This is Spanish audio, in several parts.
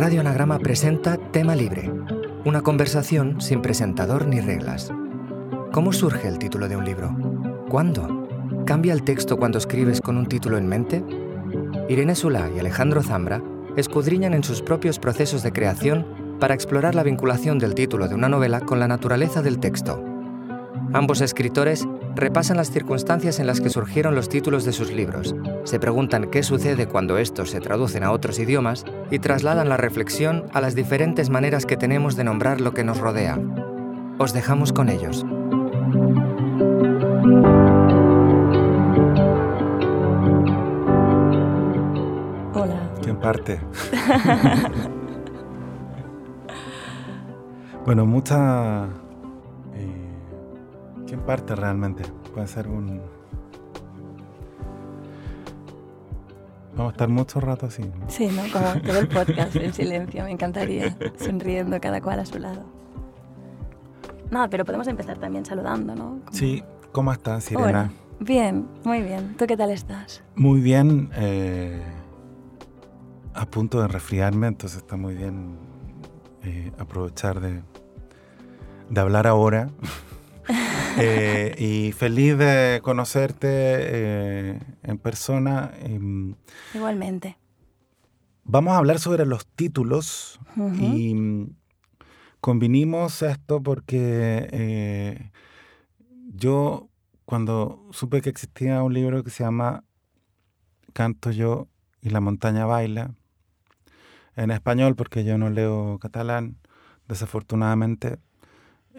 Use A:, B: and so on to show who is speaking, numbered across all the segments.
A: Radio Anagrama presenta Tema Libre, una conversación sin presentador ni reglas. ¿Cómo surge el título de un libro? ¿Cuándo? ¿Cambia el texto cuando escribes con un título en mente? Irene Sula y Alejandro Zambra escudriñan en sus propios procesos de creación para explorar la vinculación del título de una novela con la naturaleza del texto. Ambos escritores repasan las circunstancias en las que surgieron los títulos de sus libros, se preguntan qué sucede cuando estos se traducen a otros idiomas y trasladan la reflexión a las diferentes maneras que tenemos de nombrar lo que nos rodea. Os dejamos con ellos.
B: Hola.
C: ¿Quién parte? bueno, mucha... ¿Quién parte realmente? Puede ser un... Vamos a estar mucho rato así. ¿no?
B: Sí, ¿no? Como todo el podcast en silencio, me encantaría, sonriendo cada cual a su lado. Nada, pero podemos empezar también saludando, ¿no? Como-
C: Sí, ¿cómo estás, Sirena?
B: Hola. Bien, muy bien. ¿Tú qué tal estás?
C: Muy bien. eh, a punto de resfriarme, entonces está muy bien eh, aprovechar de, de hablar ahora. Eh, y feliz de conocerte eh, en persona. Em,
B: Igualmente.
C: Vamos a hablar sobre los títulos y mm, convinimos esto porque eh, yo cuando supe que existía un libro que se llama Canto yo y la montaña baila, en español porque yo no leo catalán, desafortunadamente,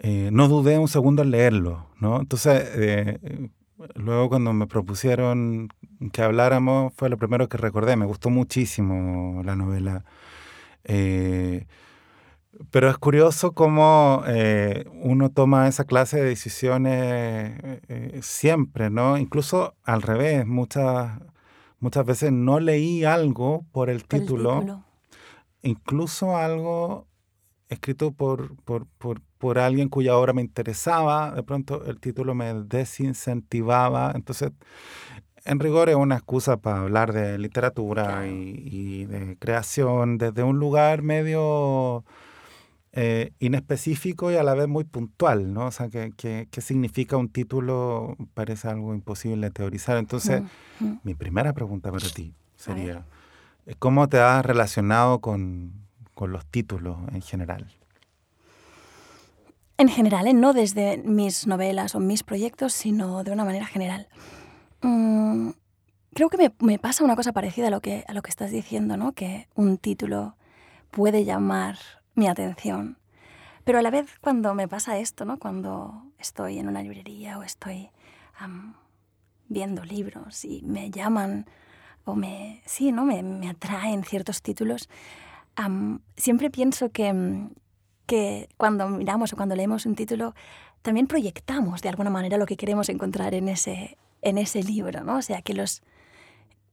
C: eh, no dudé un segundo en leerlo, ¿no? Entonces, eh, luego cuando me propusieron que habláramos, fue lo primero que recordé. Me gustó muchísimo la novela. Eh, pero es curioso cómo eh, uno toma esa clase de decisiones eh, siempre, ¿no? Incluso al revés, muchas, muchas veces no leí algo por el título. incluso algo escrito por, por, por, por alguien cuya obra me interesaba, de pronto el título me desincentivaba, entonces en rigor es una excusa para hablar de literatura
B: Claro.
C: y, y de creación desde un lugar medio eh, inespecífico y a la vez muy puntual, ¿no? O sea, que, que- qué significa un título parece algo imposible de teorizar. Entonces, mi primera pregunta para ti sería, ¿cómo te has relacionado con, con los títulos en general?
B: En general, ¿eh? no desde mis novelas o mis proyectos, sino de una manera general. Mm, creo que me, me pasa una cosa parecida a lo, que, a lo que estás diciendo, ¿no? Que un título puede llamar mi atención. Pero a la vez cuando me pasa esto, ¿no? Cuando estoy en una librería o estoy viendo libros y me llaman o me, sí, ¿no? me, me atraen ciertos títulos, siempre pienso que, mm, que cuando miramos o cuando leemos un título, también proyectamos de alguna manera lo que queremos encontrar en ese, en ese libro, ¿no? O sea, que los,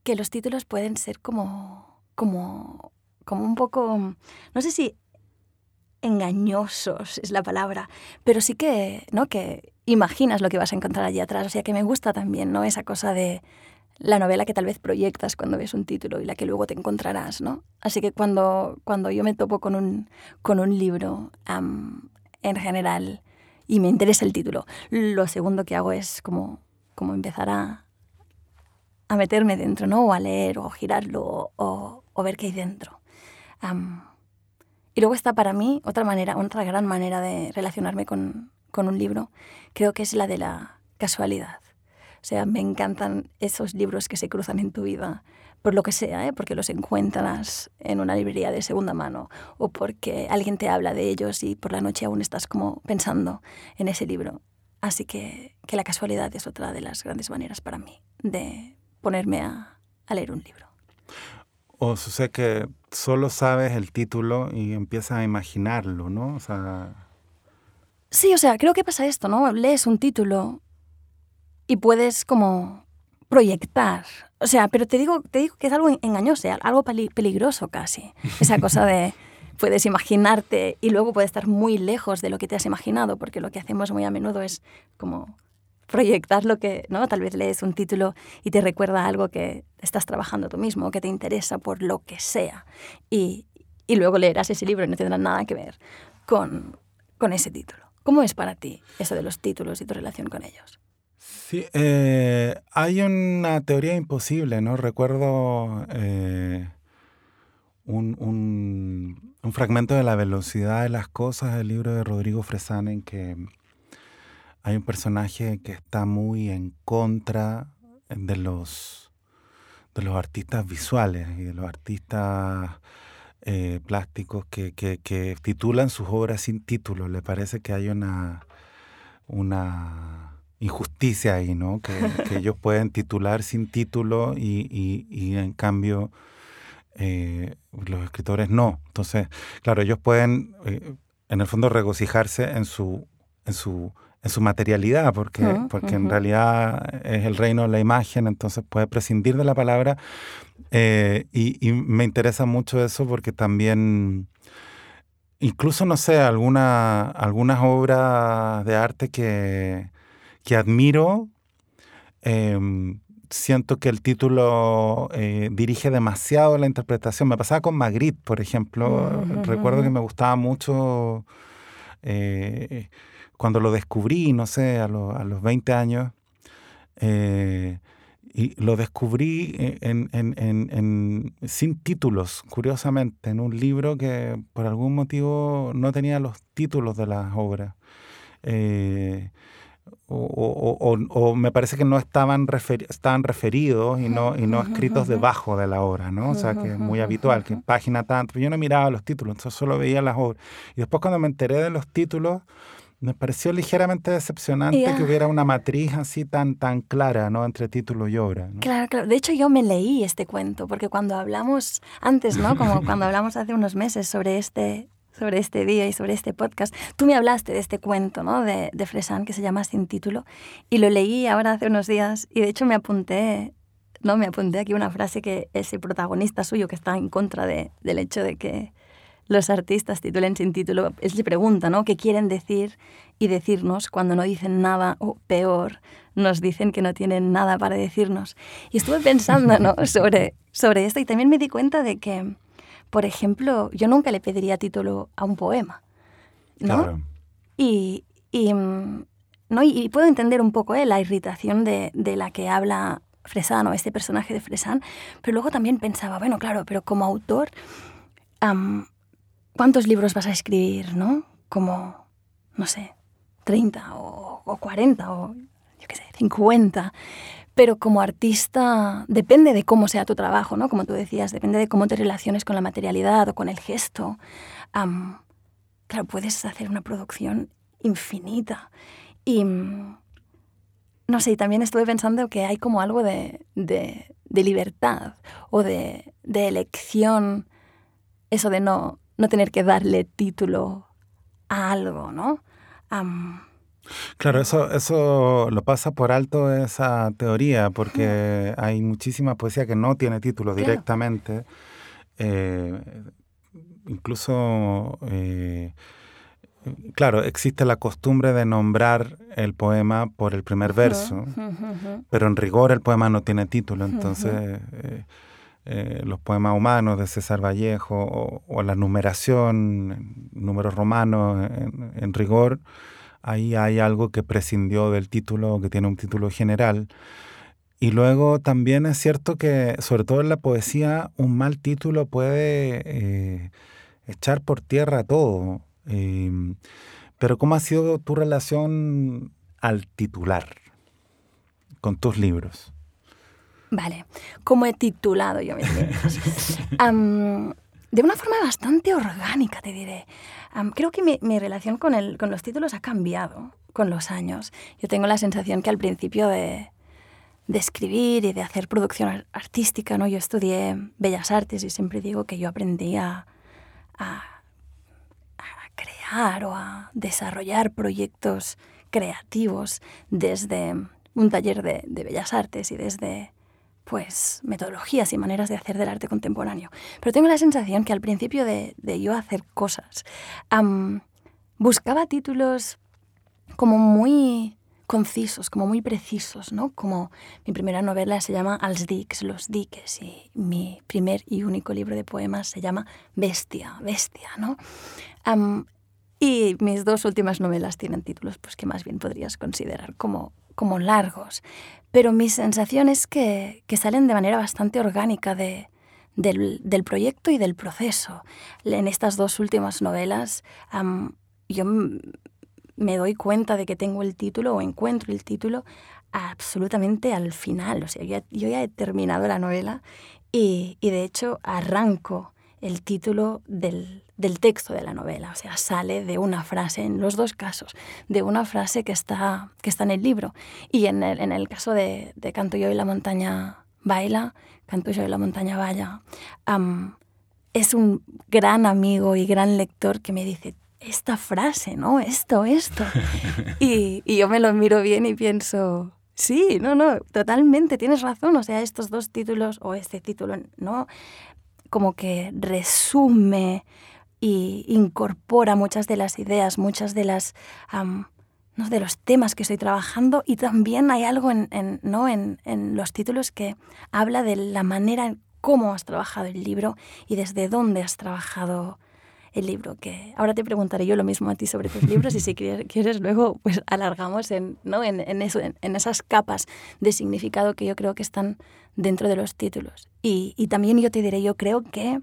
B: que los títulos pueden ser como, como, como un poco, no sé si engañosos es la palabra, pero sí que, ¿no? Que imaginas lo que vas a encontrar allí atrás. O sea, que me gusta también, ¿no? Esa cosa de la novela que tal vez proyectas cuando ves un título y la que luego te encontrarás, ¿no? Así que cuando, cuando yo me topo con un, con un libro, en general, y me interesa el título, lo segundo que hago es como, como empezar a, a meterme dentro, ¿no? O a leer, o girarlo, o, ver qué hay dentro. Y luego está para mí otra manera, otra gran manera de relacionarme con, con un libro, creo que es la de la casualidad. O sea, me encantan esos libros que se cruzan en tu vida, por lo que sea, ¿eh? porque los encuentras en una librería de segunda mano o porque alguien te habla de ellos y por la noche aún estás como pensando en ese libro. Así que, que la casualidad es otra de las grandes maneras para mí de ponerme a, a leer un libro.
C: O sucede que solo sabes el título y empiezas a imaginarlo, ¿no? O sea,
B: Sí, o sea, creo que pasa esto, ¿no? Lees un título y puedes como proyectar. O sea, pero te digo, te digo que es algo engañoso, ¿eh? algo peli- peligroso casi. Esa cosa de puedes imaginarte y luego puedes estar muy lejos de lo que te has imaginado, porque lo que hacemos muy a menudo es como proyectar lo que, ¿no? Tal vez lees un título y te recuerda algo que estás trabajando tú mismo, que te interesa por lo que sea. Y, y luego leerás ese libro y no tendrá nada que ver con, con ese título. ¿Cómo es para ti eso de los títulos y tu relación con ellos?
C: Sí, eh, hay una teoría imposible, ¿no? Recuerdo eh, un, un, fragmento de La velocidad de las cosas del libro de Rodrigo Fresán en que hay un personaje que está muy en contra de los, de los artistas visuales y de los artistas eh, plásticos que, que, titulan sus obras sin título. Le parece que hay una, una injusticia ahí, ¿no? Que, ellos pueden titular sin título y, y, en cambio eh, los escritores no. Entonces, claro, ellos pueden eh, en el fondo regocijarse en su, en su en su materialidad, porque, porque en realidad es el reino de la imagen, entonces puede prescindir de la palabra. Eh, y, me interesa mucho eso porque también, incluso, no sé, alguna, algunas obras de arte que, que admiro, em, siento que el título eh, dirige demasiado la interpretación. Me pasaba con Magritte, por ejemplo. Recuerdo que me gustaba mucho... Eh, cuando lo descubrí, no sé, a, a los 20 años, eh, y lo descubrí en, en, en, sin títulos, curiosamente, en un libro que por algún motivo no tenía los títulos de las obras. Eh, o, o, o, me parece que no estaban, estaban referidos y no, y no escritos debajo de la obra, ¿no? O sea, que es muy habitual, que página tanto. Yo no miraba los títulos, entonces solo veía las obras. Y después cuando me enteré de los títulos, me pareció ligeramente decepcionante que hubiera una matriz así tan, tan clara, ¿no? Entre título y obra.
B: Claro, claro. De hecho, yo me leí este cuento, porque cuando hablamos antes, ¿no? Como cuando hablamos hace unos meses sobre este, sobre este día y sobre este podcast, tú me hablaste de este cuento, ¿no? De, de Fresan, que se llama Sin título, y lo leí ahora hace unos días, y de hecho me apunté, ¿no? Me apunté aquí una frase que ese protagonista suyo, que está en contra de, del hecho de que los artistas titulen sin título, él se pregunta, ¿no? ¿Qué quieren decir y decirnos cuando no dicen nada o peor, nos dicen que no tienen nada para decirnos? Y estuve pensando, ¿no? sobre, sobre esto y también me di cuenta de que, por ejemplo, yo nunca le pediría título a un poema, ¿no? Claro. Y, y, ¿no? y puedo entender un poco ¿eh? la irritación de, de la que habla Fresano, este personaje de Fresán, pero luego también pensaba, bueno, claro, pero como autor, ¿cuántos libros vas a escribir, no? Como, no sé, 30 o, 40 o, yo qué sé, 50. Pero como artista depende de cómo sea tu trabajo, ¿no? Como tú decías, depende de cómo te relaciones con la materialidad o con el gesto. claro, puedes hacer una producción infinita. Y, no sé, también estuve pensando que hay como algo de, de, de libertad o de, de elección, eso de no, no tener que darle título a algo, ¿no?
C: Claro, eso, eso lo pasa por alto esa teoría, porque hay muchísima poesía que no tiene título directamente. Eh, incluso, eh, claro, existe la costumbre de nombrar el poema por el primer verso, pero en rigor el poema no tiene título, entonces... Eh, los poemas humanos de César Vallejo o, la numeración, números romanos en, rigor, ahí hay algo que prescindió del título, que tiene un título general. Y luego también es cierto que, sobre todo en la poesía, un mal título puede eh, echar por tierra todo. Em, pero ¿cómo ha sido tu relación al titular con tus libros?
B: Vale, como he titulado yo mis de una forma bastante orgánica, te diré. creo que mi, relación con, el, con los títulos ha cambiado con los años. Yo tengo la sensación que al principio de, escribir y de hacer producción artística, ¿no? yo estudié Bellas Artes y siempre digo que yo aprendí a, crear o a desarrollar proyectos creativos desde un taller de Bellas Artes y desde pues metodologías y maneras de hacer del arte contemporáneo. Pero tengo la sensación que al principio de, yo hacer cosas, buscaba títulos como muy concisos, como muy precisos, ¿no? Como mi primera novela se llama Als Dix, Los Diques, y mi primer y único libro de poemas se llama Bestia, Bestia, ¿no? y mis dos últimas novelas tienen títulos pues, que más bien podrías considerar como, como largos. Pero mi sensación es que, que salen de manera bastante orgánica de, del, del, proyecto y del proceso. En estas dos últimas novelas yo me doy cuenta de que tengo el título o encuentro el título absolutamente al final. O sea, yo ya, he terminado la novela y, y, de hecho arranco el título del, del, texto de la novela. O sea, sale de una frase, en los dos casos, de una frase que está, que está en el libro. Y en el, en el caso de, de, Canto yo y la montaña baila, Canto yo y la montaña vaya, es un gran amigo y gran lector que me dice, esta frase, ¿no? Esto, esto. y, y, yo me lo miro bien y pienso, sí, no, no, totalmente, tienes razón. O sea, estos dos títulos o este título, ¿no? Como que resume y incorpora muchas de las ideas, muchas de las... ¿no? de los temas que estoy trabajando y también hay algo en, en ¿no? En, en, los títulos que habla de la manera en cómo has trabajado el libro y desde dónde has trabajado el libro, que ahora te preguntaré yo lo mismo a ti sobre tus libros y si quieres, luego pues alargamos en, ¿no? en, en eso, en, esas capas de significado que yo creo que están dentro de los títulos. Y, y también yo te diré, yo creo que,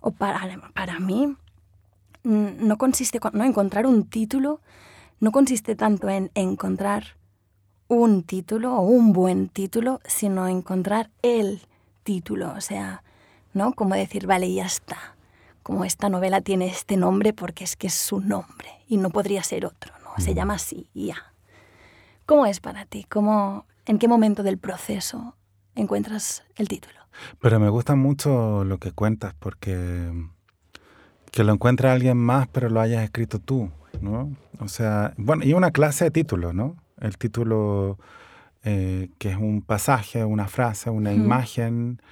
B: o para, para mí, no consiste, no encontrar un título, no consiste tanto en encontrar un título o un buen título, sino encontrar el título, o sea, ¿no? Como decir, vale, ya está como esta novela tiene este nombre porque es que es su nombre y no podría ser otro, ¿no? Se llama así y ya. ¿Cómo es para ti? ¿Cómo, ¿En qué momento del proceso encuentras el título?
C: Pero me gusta mucho lo que cuentas porque que lo encuentre alguien más pero lo hayas escrito tú, ¿no? O sea, bueno, y una clase de título, ¿no? El título eh, que es un pasaje, una frase, una imagen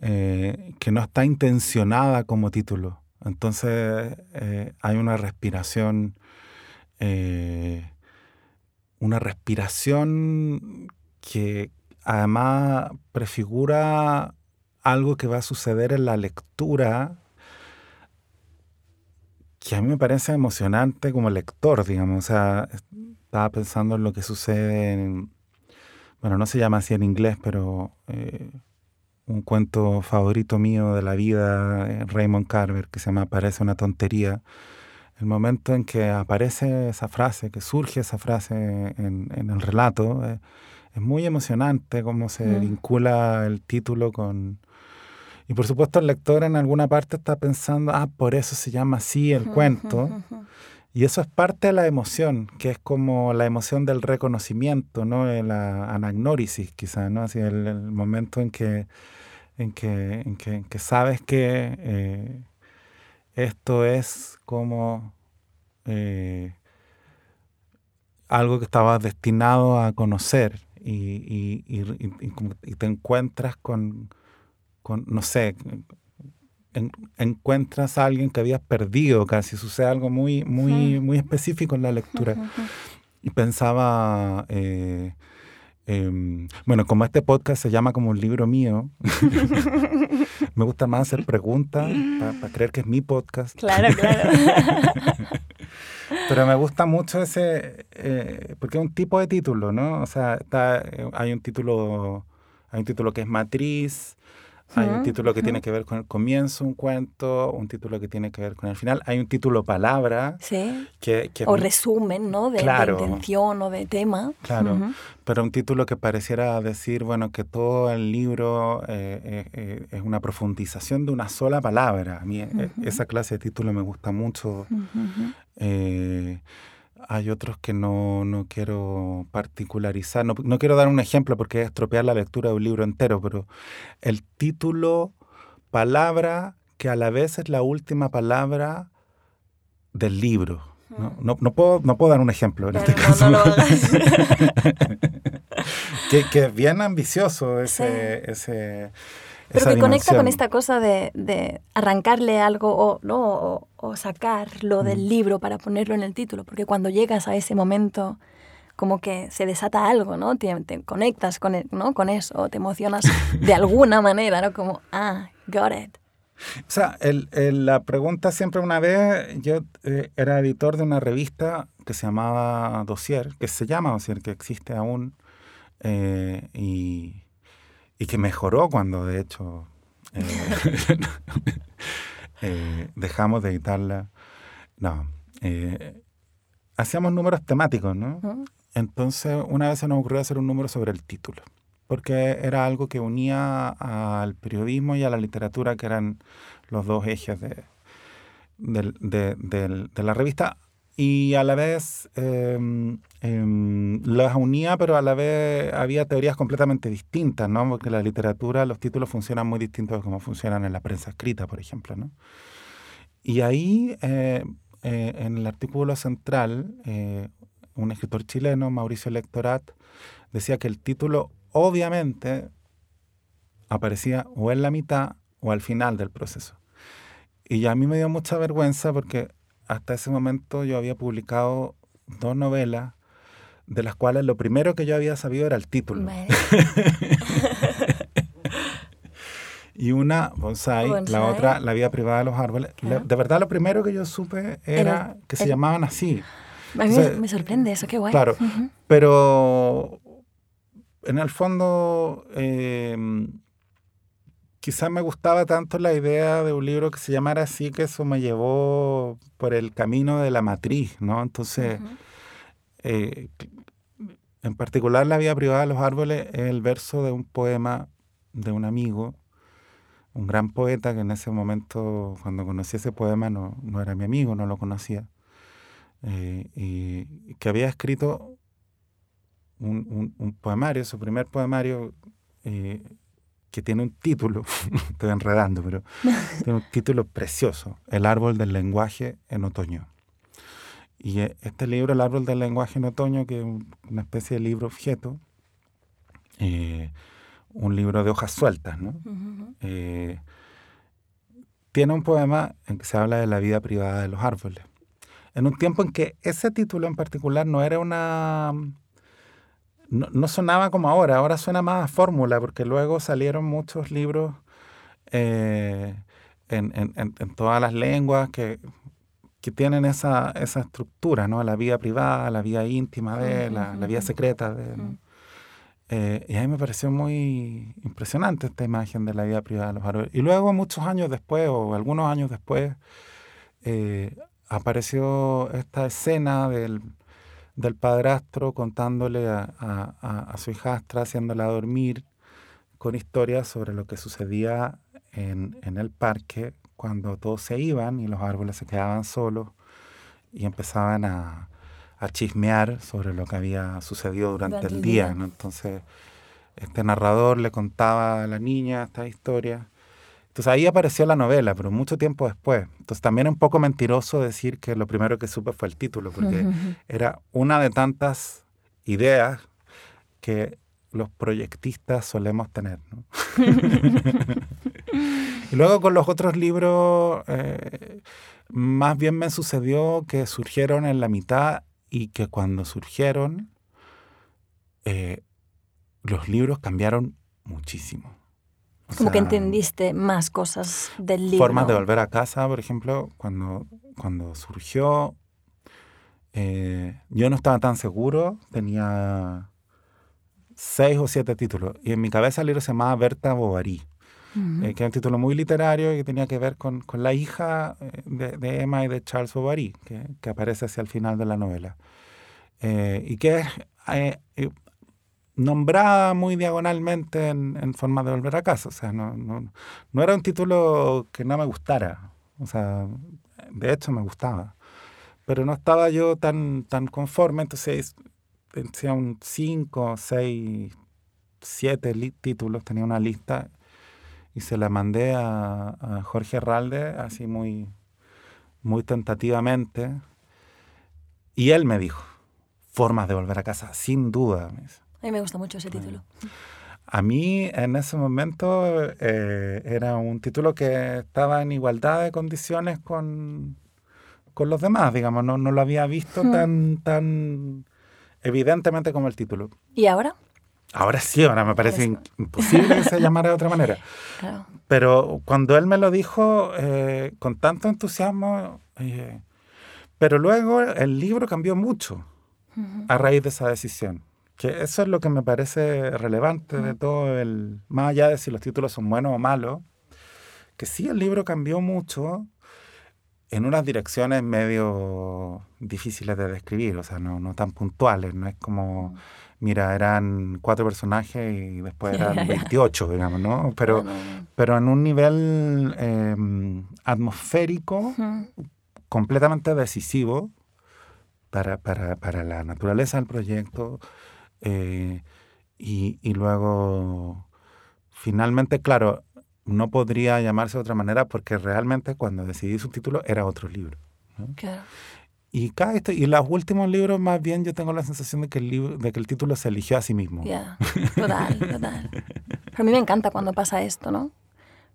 C: eh, que no está intencionada como título. Entonces eh, hay una respiración, eh, una respiración que además prefigura algo que va a suceder en la lectura que a mí me parece emocionante como lector, digamos. O sea, estaba pensando en lo que sucede en, bueno, no se llama así en inglés, pero un cuento favorito mío de la vida, eh, Raymond Carver, que se llama Parece una tontería. El momento en que aparece esa frase, que surge esa frase en, el relato, eh, es muy emocionante cómo se mm. vincula el título con... Y por supuesto el lector en alguna parte está pensando, ah, por eso se llama así el cuento. Y eso es parte de la emoción, que es como la emoción del reconocimiento, ¿no? La anagnórisis, quizás, ¿no? Así el, el momento en que en que, en que, sabes que eh, esto es como eh, algo que estabas destinado a conocer y, te encuentras con, no sé, encuentras a alguien que habías perdido casi, sucede algo muy, muy, muy específico en la lectura. Y pensaba... Eh, Em, bueno, como este podcast se llama como un libro mío, me gusta más hacer preguntas para creer que es mi podcast.
B: Claro, claro.
C: Pero me gusta mucho ese, eh, porque es un tipo de título, ¿no? O sea, está, eh, hay un título, hay un título que es matriz, hay un título que tiene que ver con el comienzo, un cuento, un título que tiene que ver con el final. Hay un título palabra.
B: Sí. Que, o resumen, ¿no? De, intención o de tema.
C: Claro. Pero un título que pareciera decir, bueno, que todo el libro eh, eh, eh, es una profundización de una sola palabra. A mí esa clase de título me gusta mucho hay otros que no, no quiero particularizar. No, no, quiero dar un ejemplo porque es estropear la lectura de un libro entero, pero el título, palabra que a la vez es la última palabra del libro. No, no, no puedo, no puedo dar un ejemplo en este caso. que, que, es bien ambicioso ese, ese
B: pero que conecta con esta cosa de, de arrancarle algo o, ¿no? o, sacarlo del mm. libro para ponerlo en el título, porque cuando llegas a ese momento como que se desata algo, ¿no? Te, te conectas con, el- ¿no? con eso, te emocionas de alguna manera, ¿no? Como, ah, got it.
C: O sea, el- el- la pregunta siempre una vez, yo eh, era editor de una revista que se llamaba Dossier, que se llama Dossier, que existe aún, eh, y, y que mejoró cuando de hecho eh, eh, dejamos de editarla. No, eh, hacíamos números temáticos, ¿no? Entonces, una vez se nos ocurrió hacer un número sobre el título, porque era algo que unía al periodismo y a la literatura, que eran los dos ejes de, de- del- de la revista, y a la vez em, em, las unía, pero a la vez había teorías completamente distintas, ¿no? Porque la literatura, los títulos funcionan muy distintos de cómo funcionan en la prensa escrita, por ejemplo, ¿no? Y ahí, eh, eh, en el artículo central, eh, un escritor chileno, Mauricio Lectorat, decía que el título obviamente aparecía o en la mitad o al final del proceso. Y a mí me dio mucha vergüenza porque hasta ese momento yo había publicado dos novelas de las cuales lo primero que yo había sabido era el título.
B: Vale.
C: Y una, Bonsai, la otra, La vida privada de los árboles.
B: Claro.
C: de verdad, lo primero que yo supe era que se llamaban así.
B: A mí
C: O sea,
B: me, sorprende eso, qué guay.
C: Claro, pero en el fondo eh, quizás me gustaba tanto la idea de un libro que se llamara así que eso me llevó por el camino de la matriz, ¿no? Entonces, eh, en particular La vida privada de los árboles es el verso de un poema de un amigo, un gran poeta que en ese momento, cuando conocí ese poema, no, no era mi amigo, no lo conocía, eh, y que había escrito un, un- un poemario, su primer poemario, eh, que tiene un título, estoy enredando, pero tiene un título precioso, El árbol del lenguaje en otoño. Y eh, este libro, El árbol del lenguaje en otoño, que es un- una especie de libro objeto, eh, un libro de hojas sueltas, ¿no?
B: Ujú.
C: Eh, tiene un poema en que se habla de la vida privada de los árboles. En un tiempo en que ese título en particular no era una... No, no sonaba como ahora, ahora suena más a fórmula, porque luego salieron muchos libros eh, en- en- en todas las lenguas que, que tienen esa, esa estructura, ¿no? La vida privada, la vida íntima de, la, la vida secreta de... ¿no? Eh, y a mí me pareció muy impresionante esta imagen de la vida privada de los árboles. Y luego, muchos años después, o algunos años después, eh, apareció esta escena del, del padrastro contándole a, a- a- a su hijastra, haciéndola dormir, con historias sobre lo que sucedía en, en el parque cuando todos se iban y los árboles se quedaban solos y empezaban a, a chismear sobre lo que había sucedido durante,
B: Durante
C: el día.
B: día.
C: ¿no? Entonces, este narrador le contaba a la niña esta historia. Entonces ahí apareció la novela, pero mucho tiempo después. Entonces también es un poco mentiroso decir que lo primero que supe fue el título, porque era una de tantas ideas que los proyectistas solemos tener. ¿no? y luego con los otros libros, eh, más bien me sucedió que surgieron en la mitad y que cuando surgieron, eh, los libros cambiaron muchísimo. O
B: Como que entendiste más cosas del libro.
C: Formas de volver a casa, por ejemplo, cuando, cuando surgió, eh, yo no estaba tan seguro, tenía seis o siete títulos, y en mi cabeza el libro se llamaba Berta Bovary,
B: Ujú.
C: eh, que es un título muy literario y que tenía que ver con, con la hija eh, de, de Emma y de Charles Bovary, que, que aparece hacia el final de la novela, Eh, y que es eh, eh, nombrada muy diagonalmente en, en forma de volver a casa. O sea, no, no, no era un título que no me gustara. O sea, de hecho me gustaba. Pero no estaba yo tan, tan conforme, entonces decía un 5, 6, 7 títulos, tenía una lista y se la mandé a, a Jorge Herralde, así muy, muy tentativamente. Y él me dijo, formas de volver a casa, sin duda. me dice.
B: A mí me gusta mucho ese título.
C: A mí en ese momento eh, era un título que estaba en igualdad de condiciones con, con los demás, digamos, no, no lo había visto
B: Hmm.
C: tan, tan evidentemente como el título.
B: ¿Y ahora?
C: Ahora sí, ahora me parece
B: Eso.
C: imposible que se llamara de otra manera.
B: Claro.
C: Pero cuando él me lo dijo eh, con tanto entusiasmo, eh, pero luego el libro cambió mucho a raíz de esa decisión. Que eso es lo que me parece relevante de todo el, más allá de si los títulos son buenos o malos, que sí el libro cambió mucho en unas direcciones medio difíciles de describir, o sea, no, no tan puntuales, no es como, mira, eran cuatro personajes y después eran
B: ya, ya.
C: 28, digamos, ¿no? Pero, pero en un nivel eh, atmosférico completamente decisivo para, para, para la naturaleza del proyecto. eh, y, y luego, finalmente, claro, no podría llamarse de otra manera porque realmente cuando decidí su título era otro libro. ¿no?
B: Claro.
C: Y, cada, esto- y los últimos libros, más bien, yo tengo la sensación de que el, libro, de que el título se eligió a sí mismo.
B: Ya, total, total. Pero a mí me encanta cuando pasa esto, ¿no?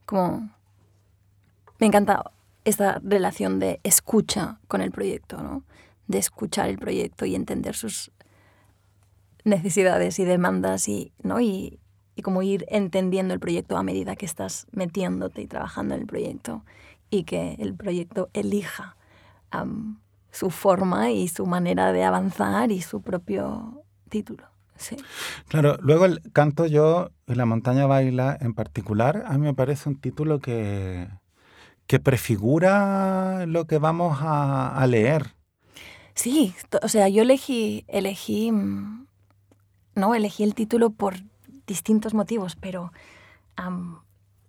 B: Como me encanta esta relación de escucha con el proyecto, ¿no? De escuchar el proyecto y entender sus necesidades y demandas y, ¿no? Y, y como ir entendiendo el proyecto a medida que estás metiéndote y trabajando en el proyecto y que el proyecto elija am, su forma y su manera de avanzar y su propio título. Sí.
C: Claro, luego el canto yo y la montaña baila en particular, a mí me parece un título que, que prefigura lo que vamos a, a leer.
B: Sí, o sea, yo elegí, elegí, mm, no, elegí el título por distintos motivos, pero, am,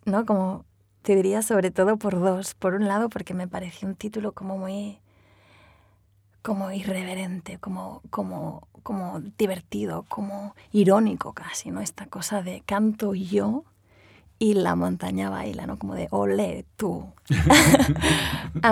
B: no, como te diría sobre todo por dos. Por un lado, porque me pareció un título como muy, como irreverente, como, como, como divertido, como irónico casi, ¿no? Esta cosa de canto yo y la montaña baila, ¿no? Como de ole tú.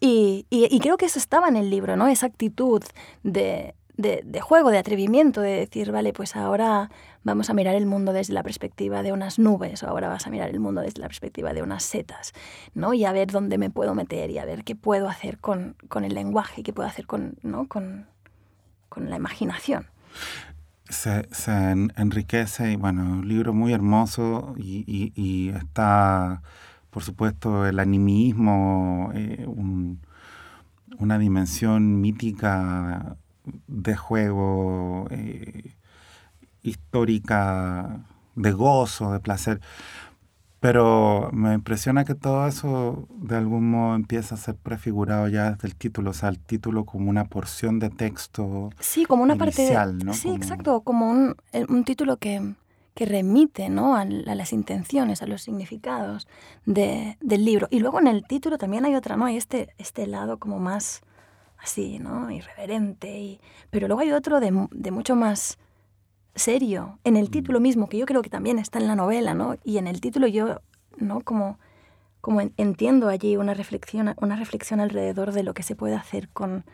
B: Y, y- y creo que eso estaba en el libro, ¿no? Esa actitud de, de- de juego, de atrevimiento, de decir, vale, pues ahora vamos a mirar el mundo desde la perspectiva de unas nubes, o ahora vas a mirar el mundo desde la perspectiva de unas setas, ¿no? Y a ver dónde me puedo meter y a ver qué puedo hacer con, con el lenguaje, qué puedo hacer con, ¿no? con, con la imaginación.
C: Se, se en- enriquece y bueno, un libro muy hermoso y, y- y está, por supuesto, el animismo, eh, un- una dimensión mítica de juego, eh, histórica, de gozo, de placer. Pero me impresiona que todo eso de algún modo empieza a ser prefigurado ya desde el título, o sea, el título como una porción de texto.
B: Sí, como una parte...
C: Inicial, ¿no?
B: Sí,
C: Como-
B: exacto, como un, eh, un título que, que remite ¿no? a, a las intenciones, a los significados de- del libro. Y luego en el título también hay otra, ¿no? Hay este, este lado como más así, ¿no? Irreverente. Y, pero luego hay otro de, de mucho más serio en el título mismo, que yo creo que también está en la novela, ¿no? Y en el título yo, ¿no? Como, como en- entiendo allí una reflexión, una reflexión alrededor de lo que se puede hacer con,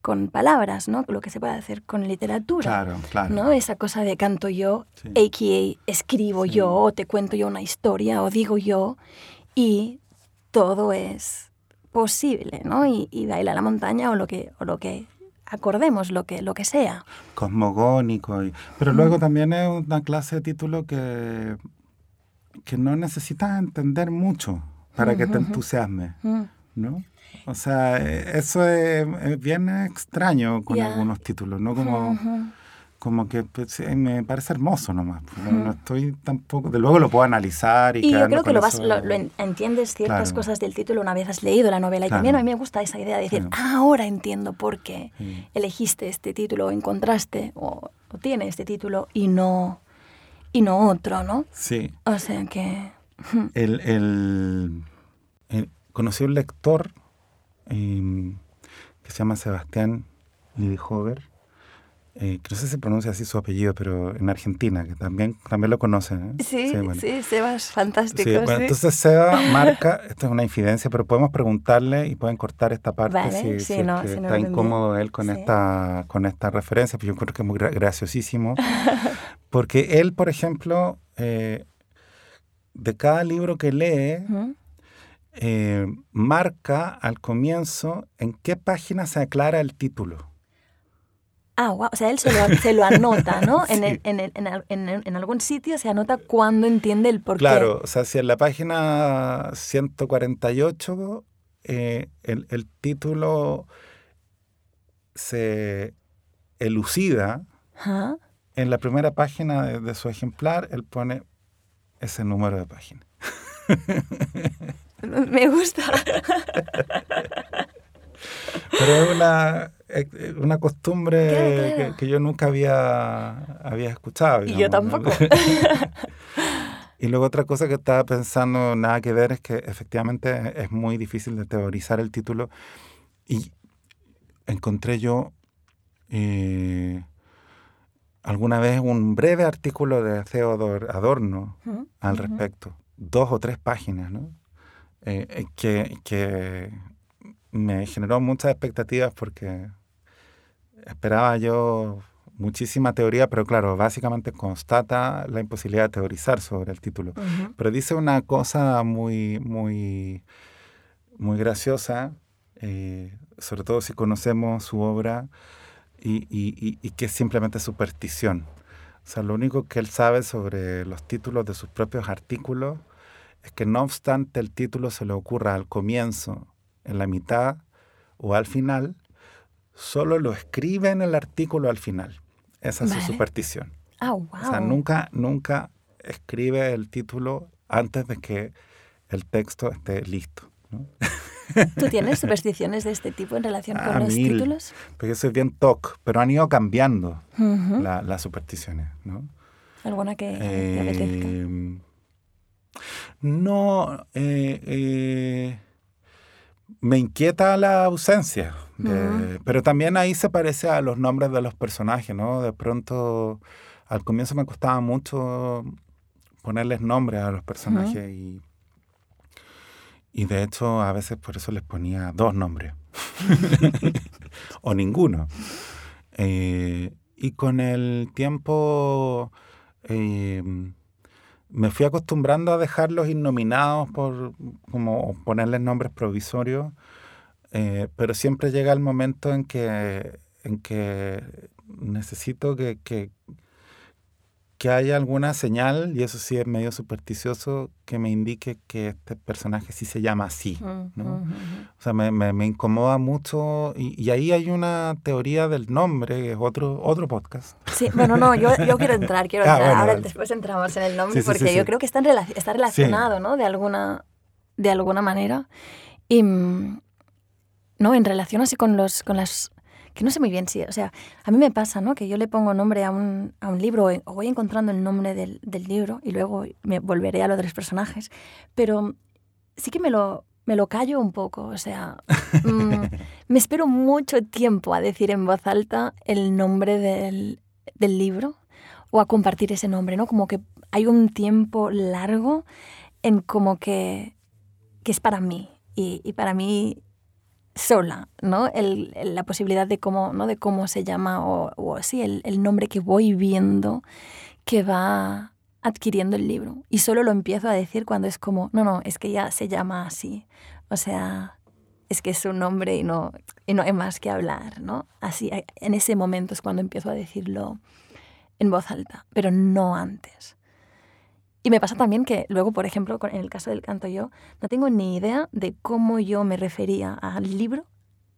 B: con palabras, ¿no? Lo que se puede hacer con literatura.
C: Claro, claro.
B: ¿no? Esa cosa de canto yo,
C: Sí.
B: a.k.a. escribo
C: Sí.
B: yo, o te cuento yo una historia, o digo yo, y todo es posible, ¿no? Y, y baila la montaña o lo que, o lo que acordemos, lo que, lo que sea.
C: cosmogónico. y- pero luego también es una clase de título que, que no necesitas entender mucho para que te entusiasme,
B: Mm.
C: ¿no? O sea, eh, eso es, es bien extraño con algunos títulos, ¿no? Como. Como que pues, me parece hermoso nomás. pues, No, no estoy tampoco... De luego lo puedo analizar y,
B: Y yo creo que lo, vas, lo, lo en- entiendes ciertas
C: Claro.
B: cosas del título una vez has leído la novela. Y
C: Claro.
B: también a mí me gusta esa idea de decir. "Ah, ahora entiendo por qué
C: Sí.
B: elegiste este título, o encontraste o, o tiene este título y no, y no otro, ¿no?
C: Sí.
B: O sea que...
C: El, el- el- conocí un lector em, que se llama Sebastián Lidihover, eh, que no sé si se pronuncia así su apellido, pero en Argentina, que también, también lo conocen. ¿eh?
B: Sí, sí,
C: bueno.
B: Sebas, fantástico.
C: Sí, bueno,
B: sí.
C: entonces Seba marca, esto es una infidencia, pero podemos preguntarle y pueden cortar esta parte
B: Vale,
C: si, es que
B: no
C: está incómodo él con, esta, con esta referencia, pues yo creo que es muy gra- graciosísimo, porque él, por ejemplo, eh, de cada libro que lee, marca al comienzo en qué página se aclara el título.
B: Ah, wow. O sea, él se lo, se lo anota, ¿no?
C: Sí.
B: en, el- en, el- en, en, el- en algún sitio se anota cuando entiende el porqué.
C: Claro, o sea, si en la página 148 eh, el, el título se elucida, en la primera página de, de su ejemplar, él pone ese número de página.
B: Me gusta.
C: Pero es una, eh, una costumbre
B: Claro, claro.
C: Que, que yo nunca había, había escuchado.
B: Y yo tampoco.
C: Y luego otra cosa que estaba pensando, nada que ver, es que efectivamente es muy difícil de teorizar el título. Y encontré yo eh, alguna vez un breve artículo de Theodor Adorno al respecto, dos o tres páginas, ¿no? Eh, eh, que, que me generó muchas expectativas porque esperaba yo muchísima teoría, pero claro, básicamente constata la imposibilidad de teorizar sobre el título.
B: Ujú.
C: Pero dice una cosa muy, muy, muy graciosa, eh, sobre todo si conocemos su obra, y, y- y- y que es simplemente superstición. O sea, lo único que él sabe sobre los títulos de sus propios artículos es que no obstante el título se le ocurra al comienzo, en la mitad o al final, solo lo escribe en el artículo al final. Esa es
B: Vale.
C: su superstición.
B: Ah, wow.
C: O sea, nunca, nunca escribe el título antes de que el texto esté listo. ¿no?
B: ¿Tú tienes supersticiones de este tipo en relación con
C: Ah,
B: los
C: mil.
B: títulos?
C: Porque soy bien TOC, pero han ido cambiando
B: Ujú.
C: la- las supersticiones. ¿no?
B: ¿Alguna que te apetezca?
C: Eh, no, eh, eh, me inquieta la ausencia, de- pero también ahí se parece a los nombres de los personajes, ¿no? De pronto, al comienzo me costaba mucho ponerles nombres a los personajes y, y de hecho a veces por eso les ponía dos nombres o ninguno. Eh, y con el tiempo eh, me fui acostumbrando a dejarlos innominados por como ponerles nombres provisorios, eh, pero siempre llega el momento en que, en que necesito que, que, que haya alguna señal, y eso sí es medio supersticioso, que me indique que este personaje sí se llama así. ¿no? O sea, me, me- me incomoda mucho y, y ahí hay una teoría del nombre, que es otro, otro podcast.
B: Sí, bueno, no, yo, yo quiero entrar, quiero
C: Ah,
B: entrar.
C: bueno,
B: Ahora
C: vale.
B: después entramos en el nombre
C: Sí,
B: porque
C: sí,
B: yo
C: sí.
B: creo que está, rela- está relacionado, ¿no? De alguna, de alguna manera. Y, mm, no, en relación así con los, con las, que no sé muy bien si, o sea, a mí me pasa, ¿no? Que yo le pongo nombre a un, a un libro o voy encontrando el nombre del, del libro y luego me volveré a los personajes, pero sí que me lo, me lo callo un poco, o sea, mm, me espero mucho tiempo a decir en voz alta el nombre del, del libro o a compartir ese nombre, ¿no? Como que hay un tiempo largo en como que, que es para mí y, y para mí sola, ¿no? El, la posibilidad de cómo, ¿no? de cómo se llama o, o el, el nombre que voy viendo que va adquiriendo el libro. Y solo lo empiezo a decir cuando es como, no, no, es que ya se llama así. O sea, es que es un nombre y no, y no hay más que hablar, ¿no? Así, en ese momento es cuando empiezo a decirlo en voz alta, pero no antes. Y me pasa también que luego, por ejemplo, en el caso del canto yo, no tengo ni idea de cómo yo me refería al libro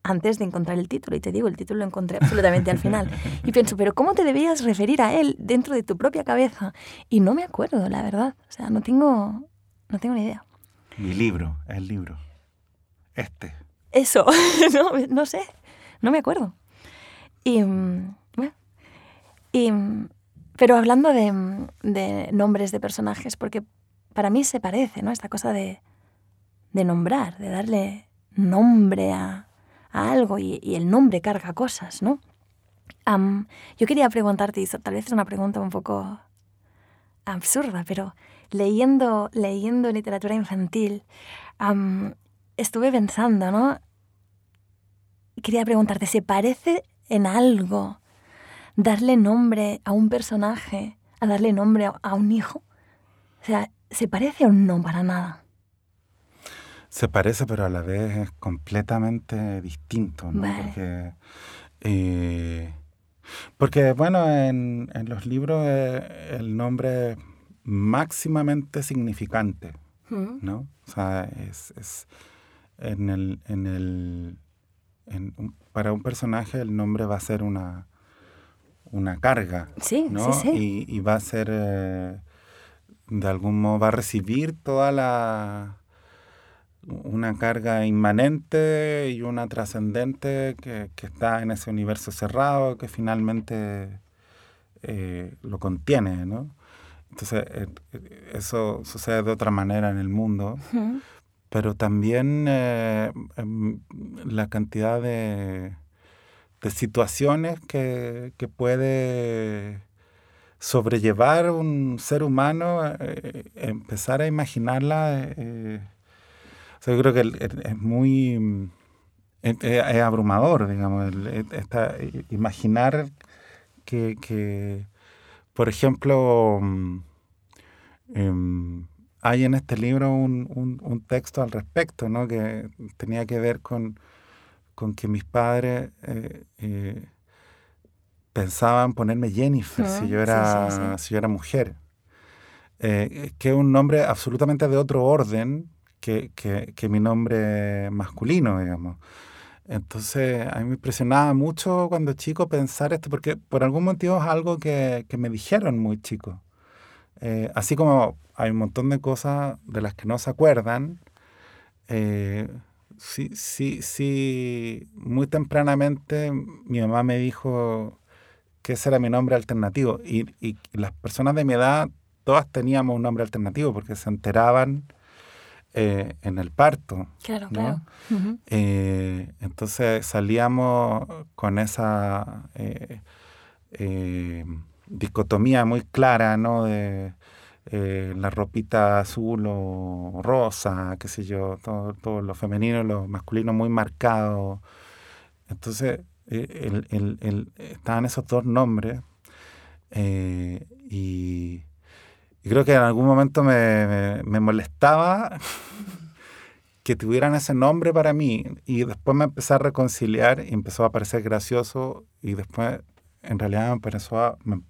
B: antes de encontrar el título. Y te digo, el título lo encontré absolutamente al final. Y pienso, pero ¿cómo te debías referir a él dentro de tu propia cabeza? Y no me acuerdo, la verdad. O sea, no tengo, no tengo ni idea.
C: Mi libro, el libro. Este.
B: Eso, no, no sé, no me acuerdo. Y, mm, bueno, y, mm, pero hablando de, nombres de personajes, porque para mí se parece, ¿no? Esta cosa de, de nombrar, de darle nombre a, algo y, el nombre carga cosas, ¿no? Yo quería preguntarte, y tal vez es una pregunta un poco absurda, pero leyendo, leyendo literatura infantil, estuve pensando, ¿no? Quería preguntarte, ¿se parece en algo darle nombre a un personaje, a darle nombre a, a un hijo? O sea, ¿se parece o no para nada?
C: Se parece, pero a la vez es completamente distinto, ¿no?
B: Vale.
C: Porque eh, Porque, bueno, en, en los libros eh, el nombre es máximamente significante,
B: Mm.
C: ¿no? O sea, es, es en el, en el, en para un personaje el nombre va a ser una, una carga,
B: Sí,
C: ¿no?
B: sí, sí.
C: Y, y va a ser, eh, de algún modo, va a recibir toda la, una carga inmanente y una trascendente que, que está en ese universo cerrado que finalmente eh, lo contiene, ¿no? Entonces, eh, eso sucede de otra manera en el mundo, pero también em, la cantidad de, de situaciones que, que puede sobrellevar un ser humano, eh, empezar a imaginarla. eh, sea, yo creo que es muy. mm, Es, abrumador, digamos, esta- imaginar que, que, por ejemplo, mm, em, hay en este libro un, un- un texto al respecto, ¿no? que tenía que ver con, con que mis padres eh, eh, pensaban ponerme Jennifer si yo era,
B: sí, sí.
C: si yo era mujer. Eh, que es un nombre absolutamente de otro orden que, que- que mi nombre masculino, digamos. Entonces, a mí me impresionaba mucho cuando chico pensar esto, porque por algún motivo es algo que, que me dijeron muy chico. Eh, así como hay un montón de cosas de las que no se acuerdan, sí, sí, sí, muy tempranamente mi mamá me dijo que ese era mi nombre alternativo. Y, y las personas de mi edad, todas teníamos un nombre alternativo porque se enteraban eh, en el parto.
B: Claro,
C: ¿no?
B: claro.
C: Eh, entonces salíamos con esa eh, dicotomía muy clara, ¿no? De eh, la ropita azul o rosa, qué sé yo, todo, todo lo femenino lo masculino muy marcado. Entonces eh, el- el- el- estaban esos dos nombres eh, y, creo que en algún momento me, me- molestaba que tuvieran ese nombre para mí y después me empecé a reconciliar y empezó a parecer gracioso y después en realidad me pareció a- me,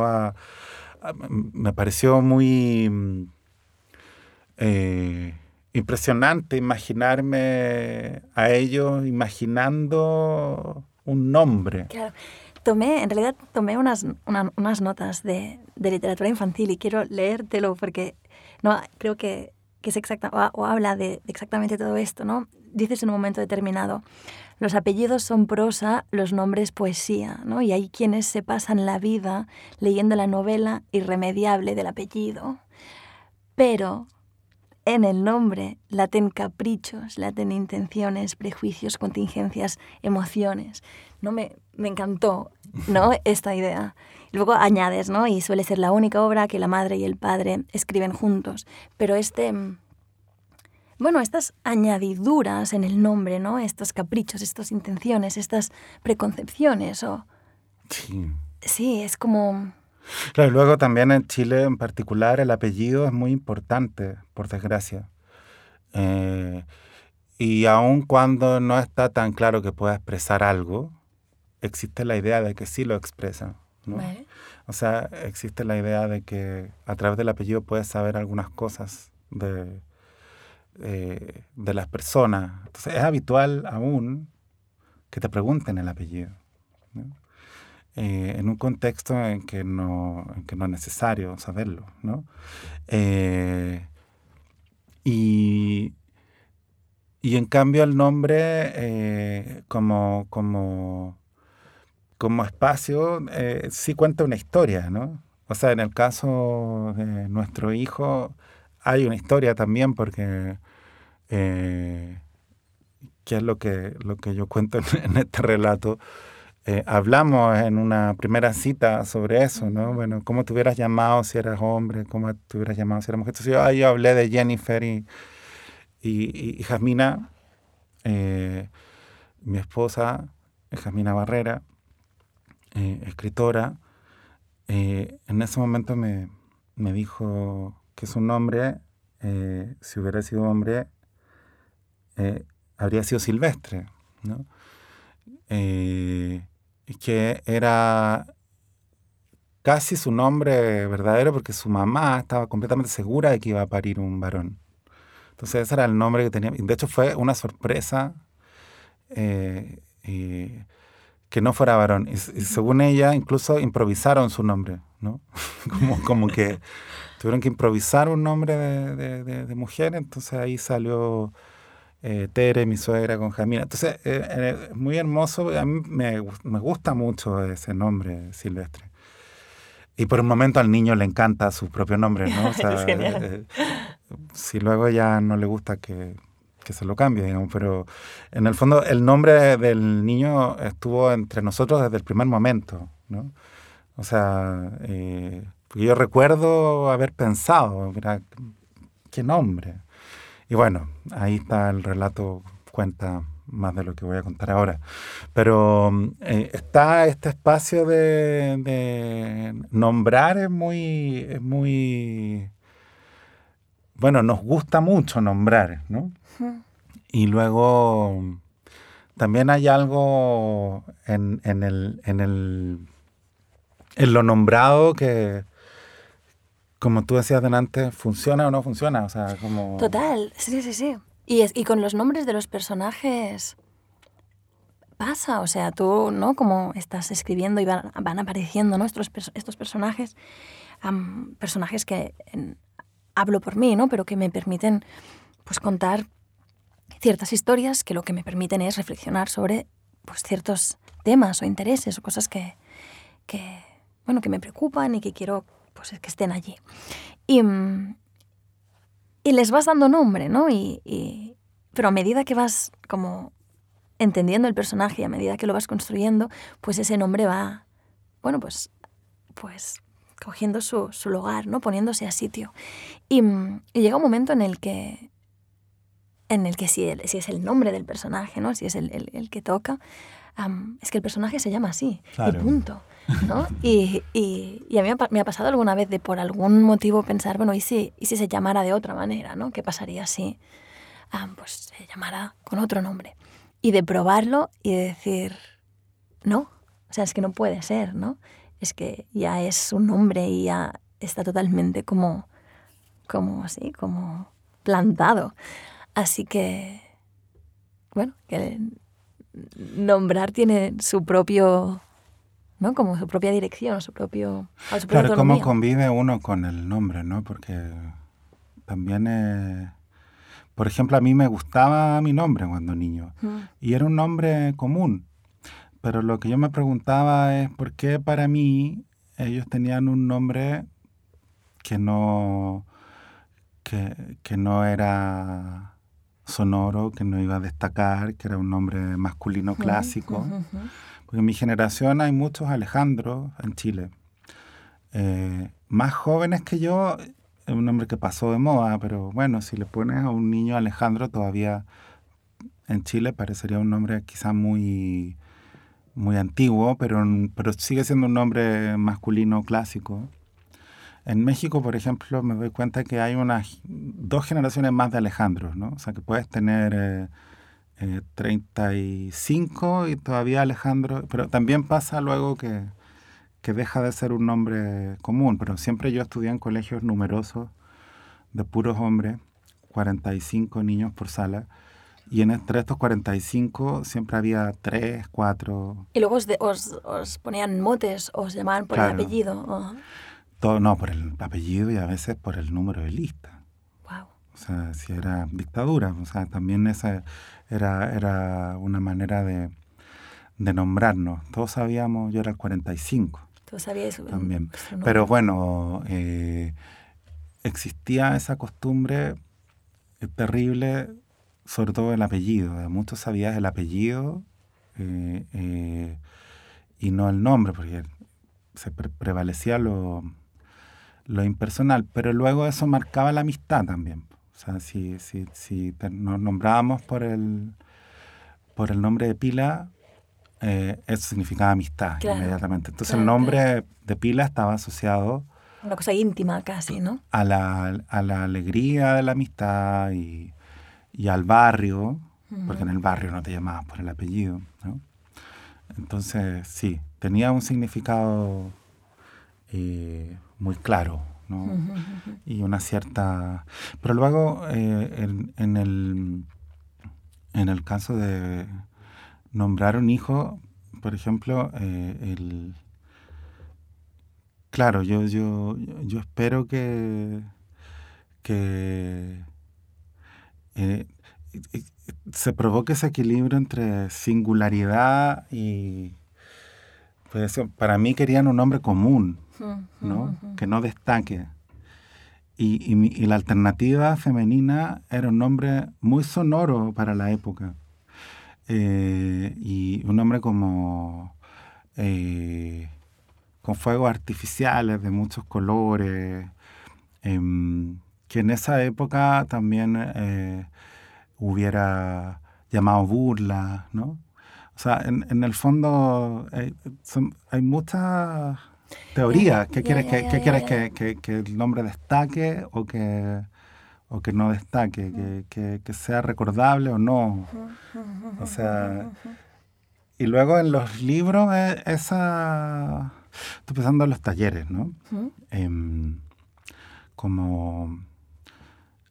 C: a- a- me pareció muy mm, eh, impresionante imaginarme a ellos imaginando un nombre
B: Claro. Tomé, en realidad tomé unas, una- unas notas de, de literatura infantil y quiero leértelo porque no, creo que, que es exacta, o, o habla de, de exactamente todo esto, ¿no? Dices en un momento determinado, los apellidos son prosa, los nombres poesía, ¿no? Y hay quienes se pasan la vida leyendo la novela irremediable del apellido. Pero en el nombre laten caprichos, laten intenciones, prejuicios, contingencias, emociones. No me, me encantó, ¿no? Esta idea. Luego añades, ¿no? Y suele ser la única obra que la madre y el padre escriben juntos. Pero este, bueno, estas añadiduras en el nombre, ¿no? Estos caprichos, estas intenciones, estas preconcepciones, o
C: Sí.
B: sí, es como
C: Claro, y luego también en Chile en particular el apellido es muy importante, por desgracia. Eh, y aun cuando no está tan claro que pueda expresar algo, existe la idea de que sí lo expresa. ¿no?
B: Vale.
C: O sea, existe la idea de que a través del apellido puedes saber algunas cosas de, eh, de las personas. Entonces es habitual aún que te pregunten el apellido. Eh, en un contexto en que no, que no es necesario saberlo. ¿no? Eh, y, y en cambio el nombre como, como, como espacio sí cuenta una historia, ¿no? O sea, en el caso de nuestro hijo hay una historia también porque eh, que es lo que, lo que yo cuento en, este relato. Eh, hablamos en una primera cita sobre eso, ¿no? Bueno, ¿cómo te hubieras llamado si eras hombre? ¿Cómo te hubieras llamado si eras mujer? Entonces yo, ah, yo hablé de Jennifer y, y, y- Jasmina, eh, mi esposa, Jasmina Barrera, eh, escritora, en ese momento me, me dijo que su nombre, eh, si hubiera sido hombre, eh, habría sido Silvestre, ¿no? Eh, que era casi su nombre verdadero porque su mamá estaba completamente segura de que iba a parir un varón. Entonces ese era el nombre que tenía. De hecho fue una sorpresa eh, que no fuera varón. Y, según ella, incluso improvisaron su nombre, ¿no? como, como que tuvieron que improvisar un nombre de, de, mujer, entonces ahí salió eh, Tere, mi suegra, con Jamina. Entonces, es eh, eh, muy hermoso, a mí me, me, gusta mucho ese nombre silvestre. Y por un momento al niño le encanta su propio nombre, ¿no? O sea, si luego ya no le gusta que, que se lo cambie, digamos, pero en el fondo el nombre del niño estuvo entre nosotros desde el primer momento, ¿no? O sea, eh, yo recuerdo haber pensado, mira, qué nombre. Y bueno, ahí está el relato, cuenta más de lo que voy a contar ahora. Pero eh, está este espacio de, nombrar, es muy, es muy, bueno, nos gusta mucho nombrar, ¿no? Y luego también hay algo en, en, el, en, el, en lo nombrado que, como tú decías delante, funciona o no funciona. O sea, como...
B: Total, sí, sí, sí. Y, y con los nombres de los personajes pasa, o sea, tú, ¿no? Como estás escribiendo y van, van apareciendo, ¿no? Estos personajes, personajes que hablo por mí, ¿no? Pero que me permiten, pues, contar ciertas historias que lo que me permiten es reflexionar sobre, pues, ciertos temas o intereses o cosas que, que bueno, que me preocupan y que quiero pues, que estén allí. Y, y les vas dando nombre, ¿no? Y, pero a medida que vas como entendiendo el personaje y a medida que lo vas construyendo, pues ese nombre va, bueno, pues, pues cogiendo su, su lugar, ¿no? Poniéndose a sitio. Y, llega un momento en el que, en el que si, si es el nombre del personaje, ¿no? Si es el, el, que toca, es que el personaje se llama así, y punto. ¿no? Y, y, a mí me ha pasado alguna vez de por algún motivo pensar, bueno, ¿y si, y si se llamara de otra manera? ¿no? ¿Qué pasaría si ah, pues se llamara con otro nombre? Y de probarlo y de decir, no, o sea, es que no puede ser, ¿no? Es que ya es un nombre y ya está totalmente como, como así, como plantado. Así que, bueno, que nombrar tiene su propio ¿no? Como su propia dirección, su propio...
C: Su claro, cómo convive uno con el nombre, ¿no? Porque también, por ejemplo, a mí me gustaba mi nombre cuando niño y era un nombre común, pero lo que yo me preguntaba es por qué para mí ellos tenían un nombre que no, que, que no era sonoro, que no iba a destacar, que era un nombre masculino clásico. Porque en mi generación hay muchos Alejandros en Chile. Eh, más jóvenes que yo, es un nombre que pasó de moda, pero bueno, si le pones a un niño Alejandro todavía en Chile parecería un nombre quizá muy, muy antiguo, pero, pero sigue siendo un nombre masculino clásico. En México, por ejemplo, me doy cuenta que hay unas dos generaciones más de Alejandros, ¿no? O sea, que puedes tener... Eh, 35 eh, y todavía Alejandro, pero también pasa luego que, que, deja de ser un nombre común, pero siempre yo estudié en colegios numerosos de puros hombres, 45 niños por sala, y en entre estos 45 siempre había 3, 4...
B: ¿Y luego os, os, ponían motes, os llamaban por el apellido?
C: Todo, no, por el apellido y a veces por el número de lista. Wow. O sea, si era dictadura, o sea, también esa era, era una manera de, de nombrarnos. Todos sabíamos, yo era el 45.
B: Todos sabías eso.
C: También. Pero bueno, eh, existía esa costumbre terrible, sobre todo el apellido. Muchos sabías el apellido eh, eh, y no el nombre, porque se prevalecía lo, lo impersonal. Pero luego eso marcaba la amistad también. O sea, si, si, si nos nombrábamos por el, por el nombre de pila, eh, eso significaba amistad inmediatamente. Entonces el nombre de pila estaba asociado...
B: Una cosa íntima casi, ¿no?
C: A la, a la alegría de la amistad y, y al barrio, porque en el barrio no te llamabas por el apellido, ¿no? entonces, sí, tenía un significado eh, muy claro, ¿no? Y una cierta... Pero luego, eh, en, en, el, en el caso de nombrar un hijo, por ejemplo, eh, el... Claro, yo, yo, yo espero que, que se provoque ese equilibrio entre singularidad y... Pues, para mí querían un nombre común, ¿no? Que no destaque. Y, y, la alternativa femenina era un nombre muy sonoro para la época. Eh, y un nombre como eh, con fuegos artificiales de muchos colores, em, que en esa época también eh, hubiera llamado burla, ¿no? O sea, en, en el fondo hay, hay muchas teorías. ¿Qué quieres, que, quieres que, que, el nombre destaque o que, o que no destaque? Que, que, sea recordable o no. O sea, y luego en los libros, eh, esa... Estoy pensando en los talleres, ¿no? Em, como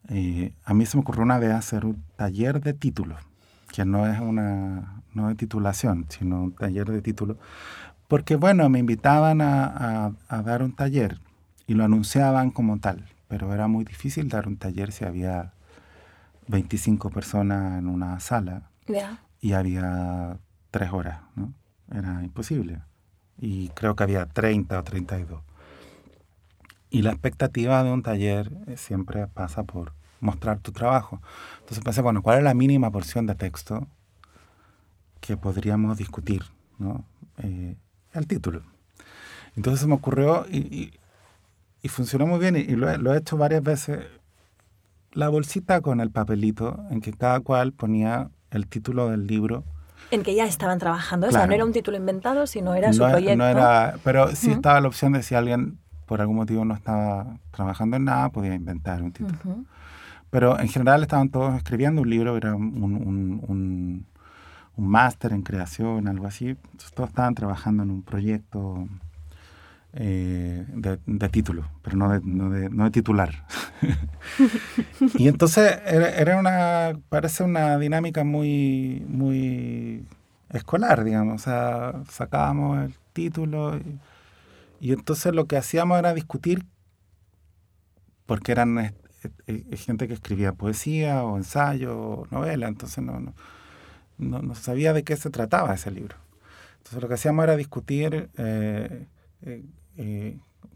C: eh, a mí se me ocurrió una vez hacer un taller de títulos, que no es una, no de titulación, sino un taller de títulos, porque bueno, me invitaban a, a, dar un taller y lo anunciaban como tal, pero era muy difícil dar un taller si había 25 personas en una sala y había tres horas, ¿no? Era imposible. Y creo que había 30 o 32. Y la expectativa de un taller eh, siempre pasa por mostrar tu trabajo. Entonces pensé, bueno, ¿cuál es la mínima porción de texto que podríamos discutir? ¿no? Eh, el título. Entonces se me ocurrió y, y, funcionó muy bien y, lo, he, lo, he, hecho varias veces. La bolsita con el papelito en que cada cual ponía el título del libro.
B: En que ya estaban trabajando, o sea, no era un título inventado, sino era su proyecto.
C: No era, pero sí estaba la opción de si alguien por algún motivo no estaba trabajando en nada, podía inventar un título. Pero en general estaban todos escribiendo un libro, era un, un, un, un máster en creación, algo así. Todos estaban trabajando en un proyecto eh, de, de, título, pero no de, no de, titular. y entonces era, era, una, parece una dinámica muy, muy escolar, digamos. O sea, sacábamos el título y entonces lo que hacíamos era discutir, porque eran eh, eh, gente que escribía poesía o ensayo o novela, entonces no, no, sabía de qué se trataba ese libro. Entonces lo que hacíamos era discutir eh,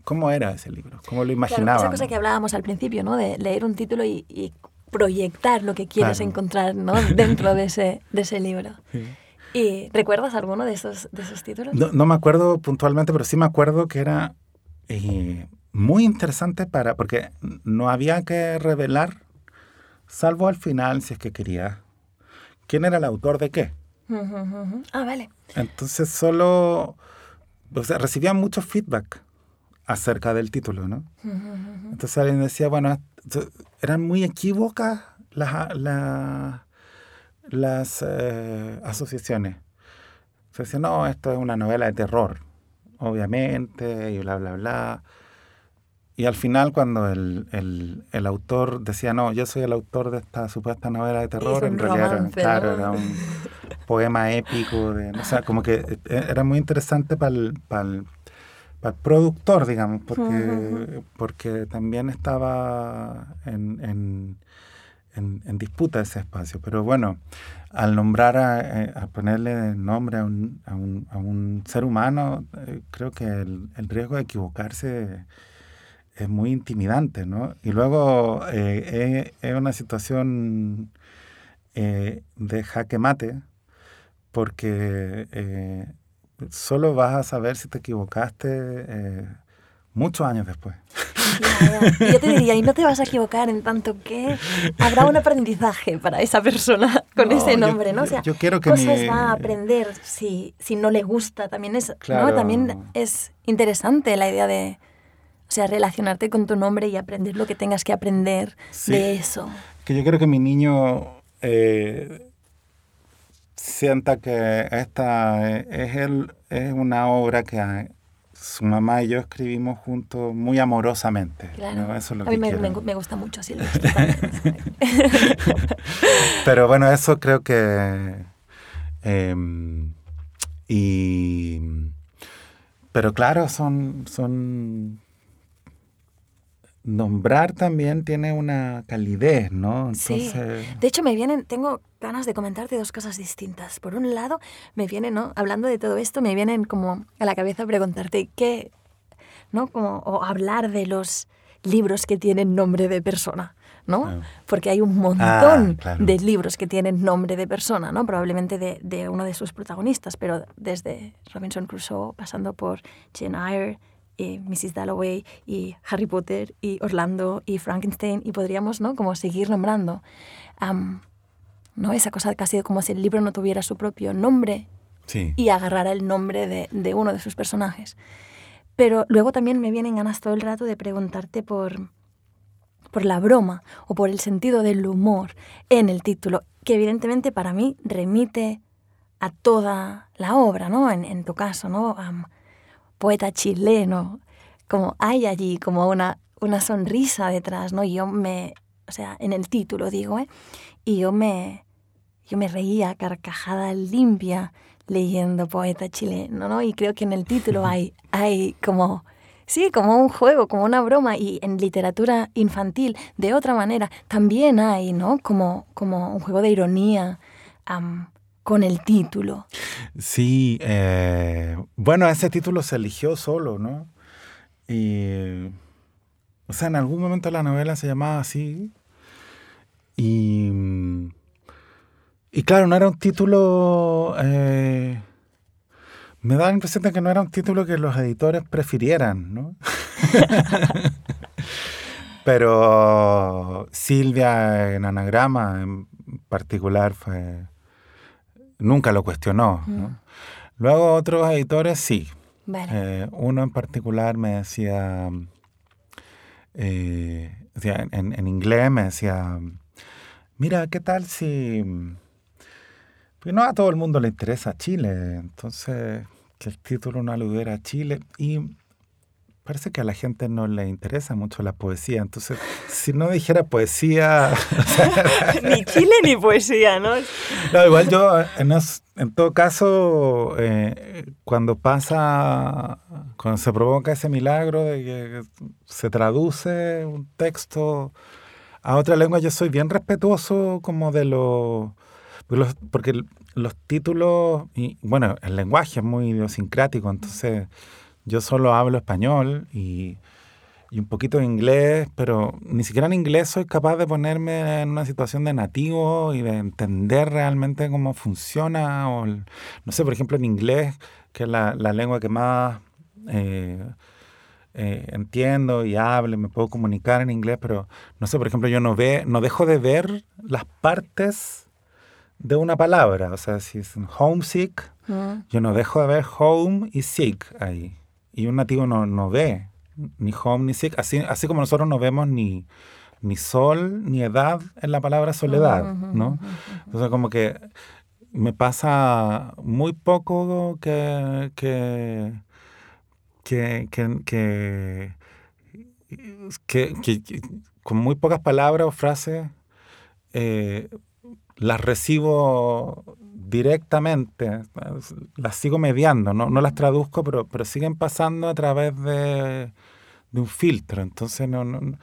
C: cómo era ese libro, cómo lo imaginábamos.
B: esa cosa que hablábamos al principio, ¿no? De leer un título y, proyectar lo que quieres encontrar ¿no? dentro de ese, de ese libro. Sí. ¿Y recuerdas alguno de esos, de esos títulos?
C: No, no me acuerdo puntualmente, pero sí me acuerdo que era eh, muy interesante para, porque no había que revelar, salvo al final, si es que quería, quién era el autor de qué.
B: Ah, vale.
C: Entonces solo, o sea, recibían mucho feedback acerca del título, ¿no? Entonces alguien decía, bueno, eran muy equívocas las... La, las eh, asociaciones. Se dice, no, esto es una novela de terror, obviamente, y bla, bla, bla. Y al final, cuando el, el, el, autor decía, no, yo soy el autor de esta supuesta novela de terror, en realidad era, claro, era un poema épico. De, o sea, como que eh, era muy interesante para el, el, productor, digamos, porque, porque también estaba en, en en, disputa ese espacio. Pero bueno, al nombrar, a, eh, ponerle nombre a un, a un, a un ser humano, eh, creo que el, riesgo de equivocarse es muy intimidante, ¿no? Y luego eh, es, una situación de jaque mate, porque solo vas a saber si te equivocaste muchos años después.
B: Y yo te diría, y no te vas a equivocar en tanto que habrá un aprendizaje para esa persona con ese nombre, ¿no? O sea,
C: yo quiero que
B: cosas va a aprender si, si no le gusta. También es, ¿no? También es interesante la idea de, o sea, relacionarte con tu nombre y aprender lo que tengas que aprender de eso.
C: Que yo creo que mi niño... Eh, sienta que esta es, el, es una obra que su mamá y yo escribimos juntos muy amorosamente. Claro. Eso es lo
B: a
C: mí
B: me, me, gusta mucho así.
C: Pero bueno, eso creo que... Em, y, pero claro, son, son nombrar también tiene una calidez, ¿no?
B: Entonces... Sí. De hecho, me vienen, tengo ganas de comentarte dos cosas distintas. Por un lado, me vienen, ¿no? Hablando de todo esto, me vienen como a la cabeza preguntarte qué, ¿no? Como, o hablar de los libros que tienen nombre de persona, ¿no? Ah. Porque hay un montón ah, de libros que tienen nombre de persona, ¿no? Probablemente de, de, uno de sus protagonistas, pero desde Robinson Crusoe, pasando por Jane Eyre, y Mrs. Dalloway y Harry Potter y Orlando y Frankenstein y podríamos, ¿no? Como seguir nombrando. ¿no? Esa cosa casi como si el libro no tuviera su propio nombre y agarrara el nombre de, de, uno de sus personajes. Pero luego también me vienen ganas todo el rato de preguntarte por, por la broma o por el sentido del humor en el título, que evidentemente para mí remite a toda la obra, ¿no? En, en tu caso, ¿no? Poeta chileno, como hay allí como una, una sonrisa detrás, ¿no? Y yo me, o sea, en el título digo, ¿eh? Y yo me, yo me reía carcajada limpia leyendo poeta chileno, ¿no? Y creo que en el título hay, hay como, sí, como un juego, como una broma. Y en literatura infantil, de otra manera, también hay, ¿no? Como, como un juego de ironía con el título.
C: Sí, eh, bueno, ese título se eligió solo, ¿no? O sea, en algún momento la novela se llamaba así. Y, y claro, no era un título... Eh, me da la impresión de que no era un título que los editores prefirieran, ¿no? Pero Silvia en anagrama en particular fue nunca lo cuestionó. Luego otros editores sí. Eh, uno en particular me decía, eh, en, inglés me decía, mira, ¿qué tal si... Pues no a todo el mundo le interesa Chile, entonces que el título no aludiera a Chile. Y parece que a la gente no le interesa mucho la poesía. Entonces, si no dijera poesía...
B: ni Chile ni poesía, ¿no?
C: No, igual yo, en, todo caso, eh, cuando pasa, cuando se provoca ese milagro de que se traduce un texto a otra lengua, yo soy bien respetuoso como de lo... Porque los títulos, y bueno, el lenguaje es muy idiosincrático, entonces yo solo hablo español y, un poquito de inglés, pero ni siquiera en inglés soy capaz de ponerme en una situación de nativo y de entender realmente cómo funciona. O, no sé, por ejemplo, en inglés, que es la, lengua que más eh, eh, entiendo y hablo, me puedo comunicar en inglés, pero no sé, por ejemplo, yo no, ve, no dejo de ver las partes de una palabra. O sea, si es homesick, mm. yo no dejo de ver home y sick ahí y un nativo no, no ve ni home ni sick, así, así como nosotros no vemos ni, ni sol ni edad en la palabra soledad, ¿no? Entonces como que me pasa muy poco que, que, que, que, que, con muy pocas palabras o frases eh, las recibo directamente, las sigo mediando, no, no las traduzco, pero, pero siguen pasando a través de, de un filtro. Entonces, no, no,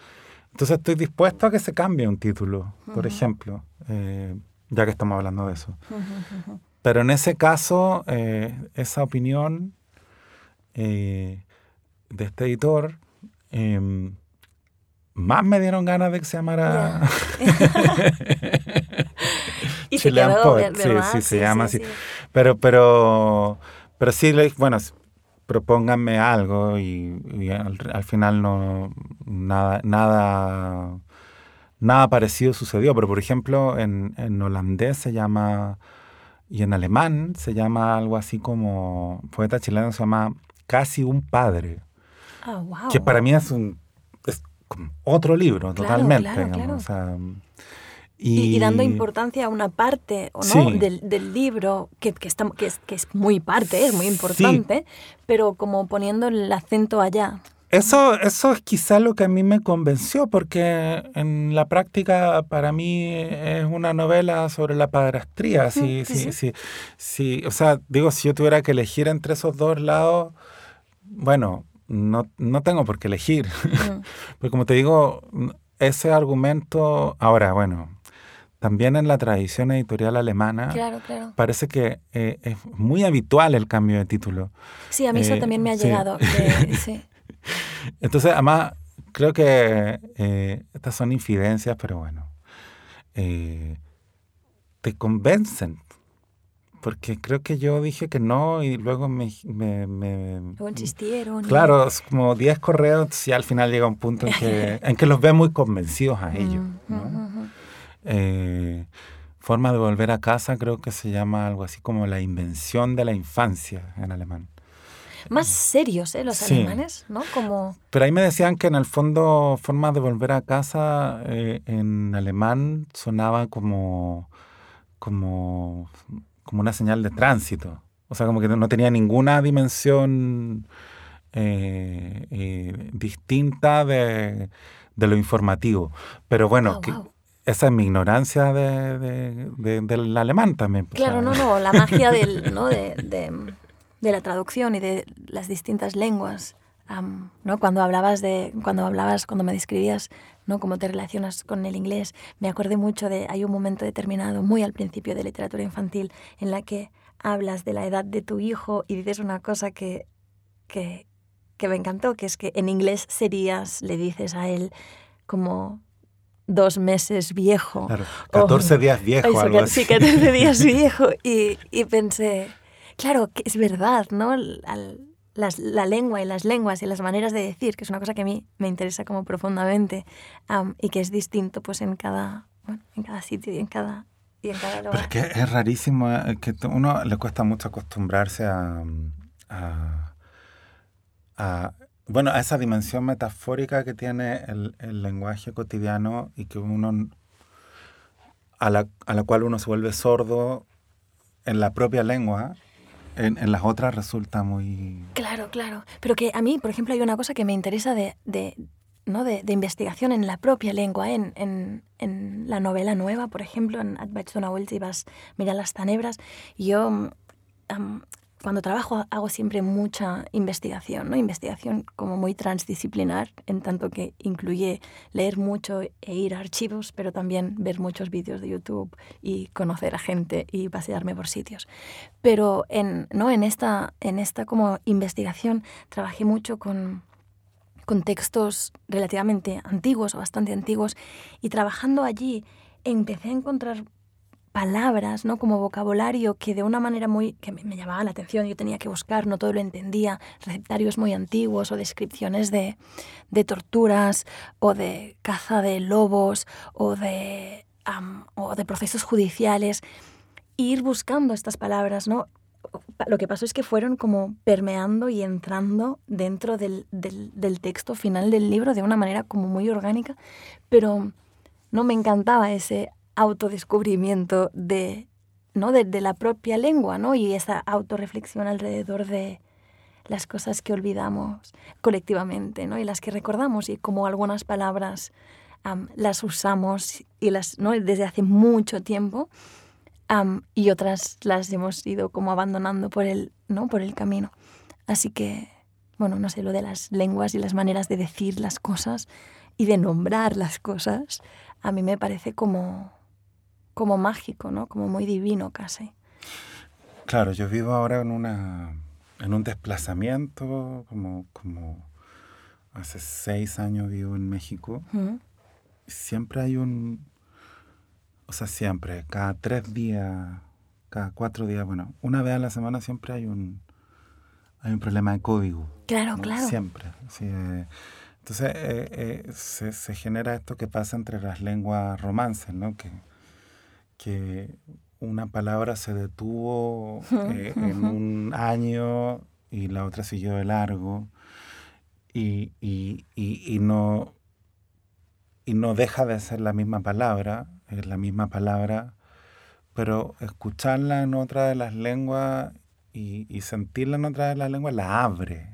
C: entonces estoy dispuesto a que se cambie un título, por ejemplo, eh, ya que estamos hablando de eso. Pero en ese caso, eh, esa opinión eh, de este editor em, más me dieron ganas de que se llamara
B: y se quedó,
C: Sí, sí, se llama así. Pero, pero, pero sí, bueno, propónganme algo y, al, final no, nada, nada, nada parecido sucedió. Pero, por ejemplo, en, en holandés se llama, y en alemán se llama algo así como, poeta chileno se llama Casi un padre.
B: Oh, wow.
C: Que para mí es un otro libro, totalmente.
B: Y, dando importancia a una parte ¿o no? del, del, libro, que, que, está, que, es, que es muy parte, es muy importante, pero como poniendo el acento allá.
C: Eso, eso es quizá lo que a mí me convenció, porque en la práctica para mí es una novela sobre la padrastría. Sí, sí, sí, sí, O sea, digo, si yo tuviera que elegir entre esos dos lados, bueno, no, no tengo por qué elegir. Porque como te digo, ese argumento, ahora, bueno, también en la tradición editorial alemana parece que eh, es muy habitual el cambio de título.
B: Sí, a mí eso eh, también me ha llegado.
C: Entonces, además, creo que eh, estas son infidencias, pero bueno, te convencen. Porque creo que yo dije que no y luego me... me,
B: insistieron.
C: Claro, es como 10 correos y al final llega un punto en que, en que los ve muy convencidos a ellos. ¿no? Eh, forma de volver a casa creo que se llama algo así como la invención de la infancia en alemán.
B: Más serios, ¿eh? Los alemanes, ¿no? Como...
C: Pero ahí me decían que en el fondo forma de volver a casa eh, en alemán sonaba como, como, como una señal de tránsito. O sea, como que no tenía ninguna dimensión eh, distinta de, de, lo informativo. Pero bueno, que, esa es mi ignorancia de, del alemán también.
B: Pues, claro, no, no, la magia del, ¿no? de, la traducción y de las distintas lenguas. ¿no? Cuando hablabas de, cuando hablabas, cuando me describías ¿no? cómo te relacionas con el inglés, me acordé mucho de, hay un momento determinado, muy al principio de literatura infantil, en la que hablas de la edad de tu hijo y dices una cosa que, que, que me encantó, que es que en inglés serías, le dices a él como dos meses viejo.
C: Claro, 14 días viejo, algo así.
B: Sí, 14 días viejo. Y, y, pensé, claro, que es verdad, ¿no? la lengua y las lenguas y las maneras de decir, que es una cosa que a mí me interesa como profundamente y que es distinto pues en cada, bueno, en cada sitio y en cada, y en cada lugar.
C: Pero es que es rarísimo, eh, que a uno le cuesta mucho acostumbrarse a, a, a bueno, esa dimensión metafórica que tiene el, lenguaje cotidiano y que uno a la, a la, cual uno se vuelve sordo en la propia lengua, en, en, las otras resulta muy...
B: Claro, claro. Pero que a mí, por ejemplo, hay una cosa que me interesa de, de ¿no? De, de, investigación en la propia lengua, en, en, en, la novela nueva, por ejemplo, en Advaitz y vas mira las tanebras. Yo cuando trabajo hago siempre mucha investigación, ¿no? Investigación como muy transdisciplinar, en tanto que incluye leer mucho e ir a archivos, pero también ver muchos vídeos de YouTube y conocer a gente y pasearme por sitios. Pero en, ¿no? en, esta, en esta como investigación trabajé mucho con, con textos relativamente antiguos o bastante antiguos y trabajando allí empecé a encontrar palabras, ¿no? Como vocabulario que de una manera muy... que me, llamaba la atención, yo tenía que buscar, no todo lo entendía, receptarios muy antiguos o descripciones de, de torturas o de caza de lobos o de, o de procesos judiciales. ir buscando estas palabras, ¿no? Lo que pasó es que fueron como permeando y entrando dentro del, del, del texto final del libro de una manera como muy orgánica, pero no me encantaba ese autodescubrimiento de, ¿no? de, la propia lengua ¿no? y esa autorreflexión alrededor de las cosas que olvidamos colectivamente ¿no? y las que recordamos y como algunas palabras las usamos y las, ¿no? desde hace mucho tiempo y otras las hemos ido como abandonando por el, ¿no? por el camino. Así que, bueno, no sé, lo de las lenguas y las maneras de decir las cosas y de nombrar las cosas, a mí me parece como, como mágico, ¿no? Como muy divino casi.
C: Claro, yo vivo ahora en una en un desplazamiento, como, como hace seis años vivo en México. Siempre hay un, o sea, siempre, cada tres días, cada cuatro días, bueno, una vez a la semana siempre hay un, hay un problema de código.
B: Claro, claro.
C: Siempre. Eh, entonces eh, eh, se, se, genera esto que pasa entre las lenguas romances, ¿no? Que, que una palabra se detuvo eh, en un año y la otra siguió de largo y, no, y no deja de ser la misma palabra es la misma palabra, pero escucharla en otra de las lenguas y, y sentirla en otra de las lenguas la abre.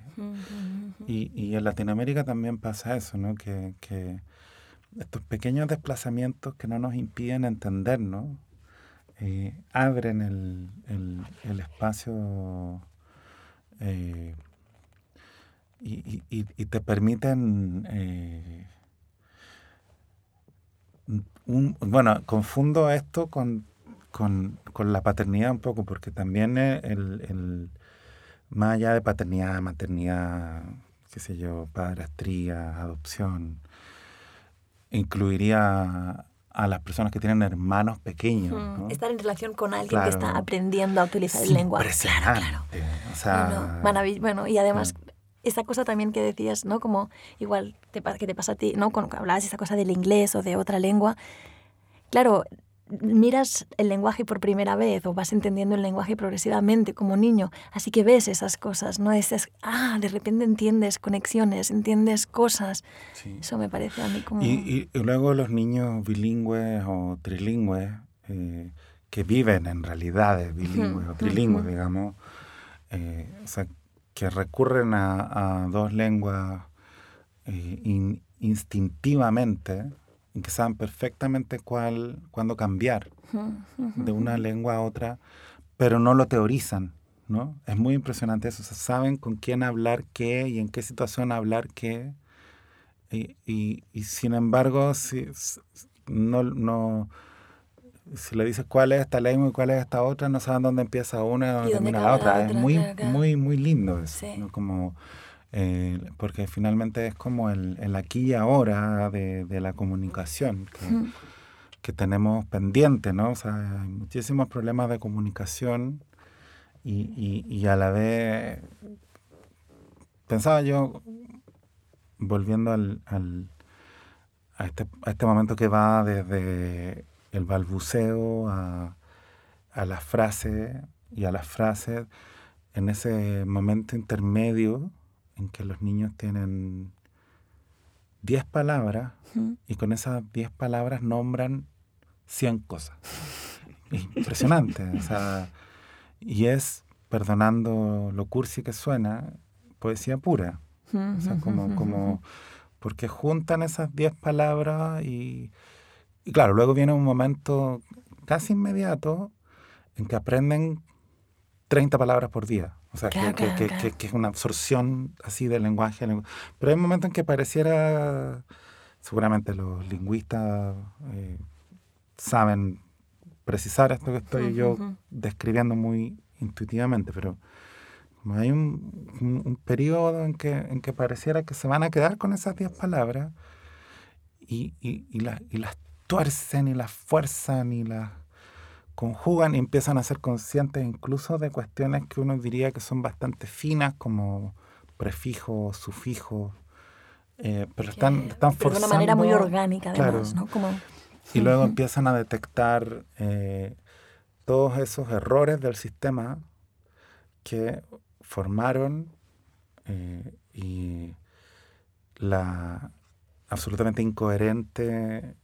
C: Y, y, en Latinoamérica también pasa eso, ¿no? Que, que, estos pequeños desplazamientos que no nos impiden entendernos eh, abren el, el, espacio eh, y, y, y, te permiten... Eh, un, bueno, confundo esto con con, con, la paternidad un poco, porque también el, el, más allá de paternidad, maternidad, qué sé yo, padrastría, adopción, incluiría a las personas que tienen hermanos pequeños. ¿no?
B: Estar en relación con alguien que está aprendiendo a utilizar el lenguaje.
C: Claro, claro. O sea,
B: bueno, y además, esta cosa también que decías, ¿no? Como igual te, que te pasa a ti, ¿no? Cuando hablabas de esta cosa del inglés o de otra lengua. Claro, miras el lenguaje por primera vez o vas entendiendo el lenguaje progresivamente como niño, así que ves esas cosas, ¿no? Es, ah, de repente entiendes conexiones, entiendes cosas. Eso me parece a mí como...
C: Y, y, luego los niños bilingües o trilingües, eh, que viven en realidades bilingües o trilingües, digamos, eh, o sea, que recurren a, a dos lenguas eh, instintivamente, en que saben perfectamente cuál, cuándo cambiar de una lengua a otra, pero no lo teorizan, ¿no? Es muy impresionante eso, saben con quién hablar qué y en qué situación hablar qué, y, y, y sin embargo, si, no, no, si le dices cuál es esta lengua y cuál es esta otra, no saben dónde empieza una y dónde termina la otra. Es muy, muy, muy lindo eso, ¿no? Como eh, porque finalmente es como el, el aquí y ahora de, de la comunicación que, que, tenemos pendiente, ¿no? O sea, hay muchísimos problemas de comunicación y, y, y a la vez pensaba yo, volviendo al, al, a, este, a este momento que va desde el balbuceo a, a las frases y a las frases, en ese momento intermedio, en que los niños tienen 10 palabras y con esas 10 palabras nombran 100 cosas. Impresionante. o sea, y es, perdonando lo cursi que suena, poesía pura. o sea, como, como, porque juntan esas 10 palabras y, y claro, luego viene un momento casi inmediato en que aprenden 30 palabras por día. O sea, que, que, que, es una absorción así del lenguaje. Pero hay momentos en que pareciera, seguramente los lingüistas eh, saben precisar esto que estoy yo describiendo muy intuitivamente, pero hay un, un, periodo en que, en que pareciera que se van a quedar con esas 10 palabras y, y, y, y las tuercen y las fuerzan y las conjugan y empiezan a ser conscientes incluso de cuestiones que uno diría que son bastante finas, como prefijos, sufijos, eh, pero están, están forzando...
B: De una manera muy orgánica, además, ¿no? Como...
C: Y luego empiezan a detectar eh, todos esos errores del sistema que formaron eh, y la absolutamente incoherente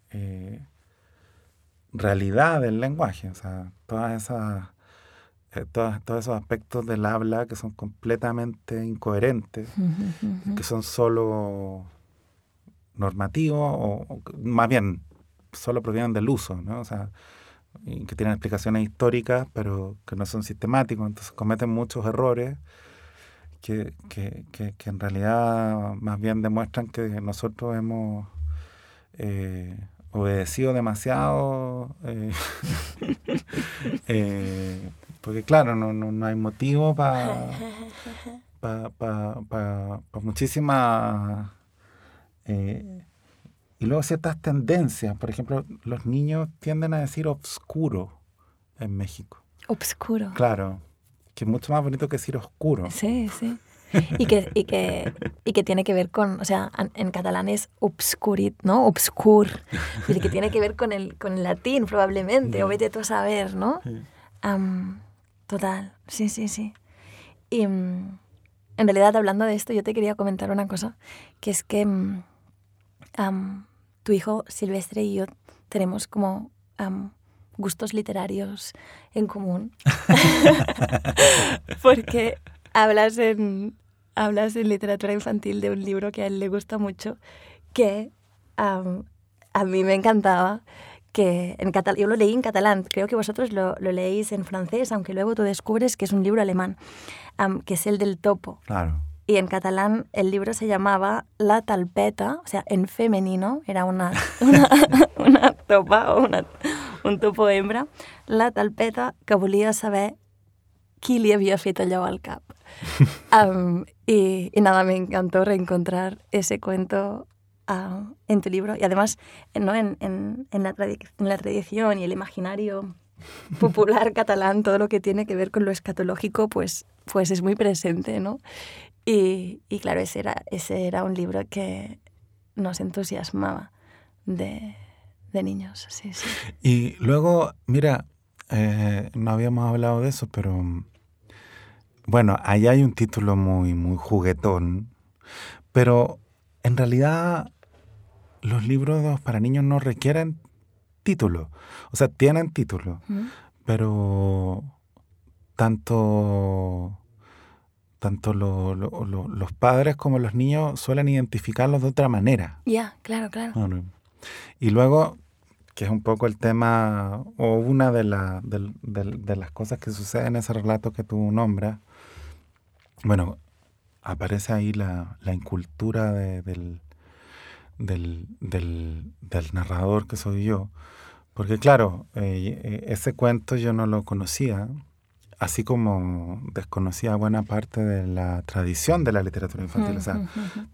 C: realidad del lenguaje, o sea, todas esas, eh, todas, todos esos aspectos del habla que son completamente incoherentes, que son solo normativos o, más bien solo provienen del uso, ¿no? O sea, que tienen explicaciones históricas, pero que no son sistemáticos, entonces cometen muchos errores que, que, que, que en realidad más bien demuestran que nosotros hemos eh, obedecido demasiado, eh, eh, porque claro, no, no, no hay motivo para pa, pa, pa, muchísimas... Eh, y luego ciertas tendencias, por ejemplo, los niños tienden a decir obscuro en México.
B: Obscuro.
C: Claro, que es mucho más bonito que decir oscuro.
B: Sí, sí y que, y, que, y que tiene que ver con, o sea, en catalán es obscurit, ¿no? Obscur, y que tiene que ver con el, con el latín probablemente, o vete tú a saber, ¿no? Um, total, sí, sí, sí. Y um, en realidad hablando de esto, yo te quería comentar una cosa, que es que um, tu hijo Silvestre y yo tenemos como gustos literarios en común. Porque hablas en, hablas en literatura infantil de un libro que a él le gusta mucho, que am, a mí me encantaba, que en catal yo lo leí en catalán, creo que vosotros lo, lo leéis en francés, aunque luego tú descubres que es un libro alemán, am, que es el del topo.
C: Claro.
B: Y en catalán el libro se llamaba La Talpeta, o sea, en femenino, era una, una, una topa o una, un topo hembra, La Talpeta, que volia saber qui li havia fet allò al cap. Am, y, y nada, me encantó reencontrar ese cuento ah, en tu libro y además ¿no? en, en, en la en la tradición y el imaginario popular catalán, todo lo que tiene que ver con lo escatológico, pues, pues es muy presente, ¿no? Y, y claro, ese era, ese era un libro que nos entusiasmaba de, de niños, sí, sí.
C: Y luego, mira, eh, no habíamos hablado de eso, pero bueno, ahí hay un título muy, muy juguetón, pero en realidad los libros para niños no requieren título, o sea, tienen título,
B: ¿Mm?
C: pero tanto, tanto lo- lo- lo- los padres como los niños suelen identificarlos de otra manera.
B: Ya, claro, claro.
C: Ah. Y luego, que es un poco el tema, o una de, la- de las cosas que sucede en ese relato que tú nombras, bueno, aparece ahí la, la incultura de- del, del, del- del narrador que soy yo, porque claro, eh, eh, ese cuento yo no lo conocía, así como desconocía buena parte de la tradición de la literatura infantil, o sea,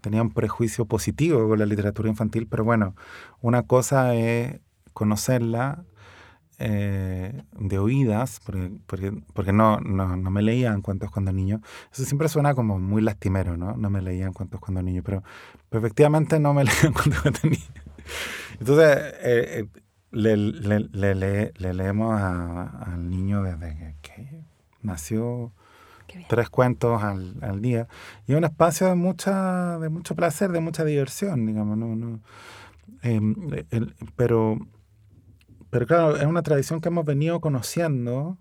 C: tenía un prejuicio positivo con la literatura infantil, pero bueno, una cosa es conocerla eh, de oídas, porque, porque, porque no, no, no me leían cuentos cuando niño. Eso siempre suena como muy lastimero, ¿no? No me leían cuentos cuando niño, pero, pero efectivamente no me leían cuentos cuando niño. Entonces, eh, eh, le, le, le, le- le leemos a- al niño desde que, que nació tres cuentos al, al día. Y es un espacio de, mucha, de mucho placer, de mucha diversión, digamos. ¿no? no eh, el- pero, pero claro, es una tradición que hemos venido conociendo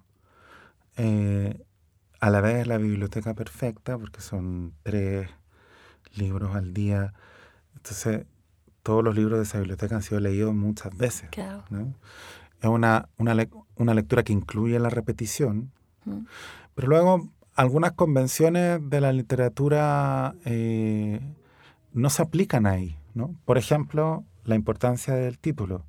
C: eh, a la vez la biblioteca perfecta, porque son tres libros al día. Entonces, todos los libros de esa biblioteca han sido leídos muchas veces.
B: Claro.
C: ¿no? Es una, una, lec- una lectura que incluye la repetición,
B: Mm.
C: pero luego algunas convenciones de la literatura eh, no se aplican ahí. ¿no? Por ejemplo, la importancia del título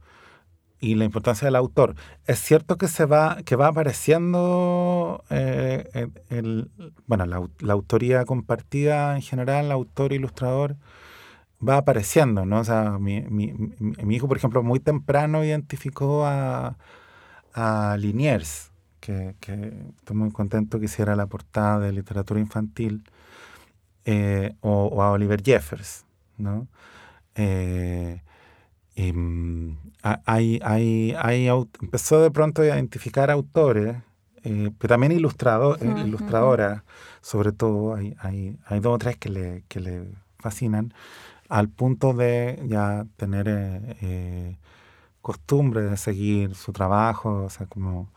C: y la importancia del autor. Es cierto que se va, que va apareciendo eh, el, el- bueno, la, la autoría compartida en general, autor ilustrador, va apareciendo, ¿no? O sea, mi- mi- mi hijo, por ejemplo, muy temprano identificó a, a Liniers, que, que estoy muy contento que hiciera la portada de literatura infantil, eh, o, o a Oliver Jeffers, ¿no? Eh, ha- hay, hay, hay, empezó de pronto a identificar autores, eh, pero también ilustrado, eh,
B: Ujú, ujú.
C: ilustradoras, sobre todo, hay, hay, hay dos o tres que le, que le fascinan, al punto de ya tener eh, eh, costumbre de seguir su trabajo, o sea, como...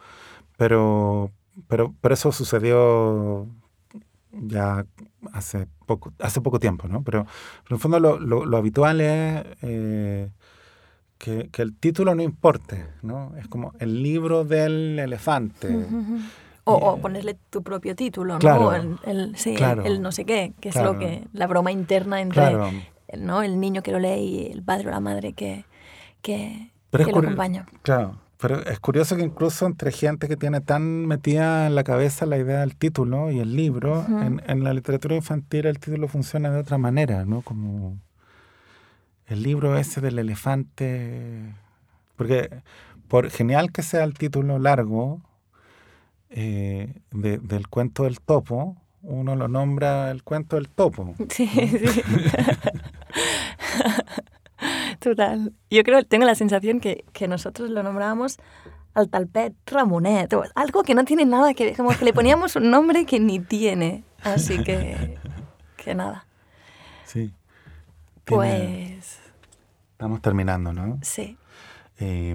C: Pero, pero, pero eso sucedió ya hace poco, hace poco tiempo, ¿no? Pero, pero en el fondo lo, lo- lo habitual es eh, que, que el título no importe, ¿no? Es como el libro del elefante.
B: O, o ponerle tu propio título, ¿no?
C: Claro.
B: O el, el- sí, el-
C: Claro.
B: el, no sé qué, que es
C: Claro.
B: lo que la broma interna entre. ¿no? el niño que lo lee y el padre o la madre que, que,
C: Pero es
B: que lo acompaña.
C: Claro, pero es curioso que incluso entre gente que tiene tan metida en la cabeza la idea del título y el libro, en, en la literatura infantil el título funciona de otra manera, ¿no? Como el libro ese del elefante, porque por genial que sea el título largo eh, de- del cuento del topo, uno lo nombra el cuento del topo.
B: Sí, sí. Total. Yo creo, tengo la sensación que, que nosotros lo nombrábamos al talpet Ramonet, o algo que no tiene nada que ver, como que le poníamos un nombre que ni tiene. Así que, que nada.
C: Sí. Tiene-
B: Pues
C: Estamos terminando, ¿no?
B: sí.
C: Eh,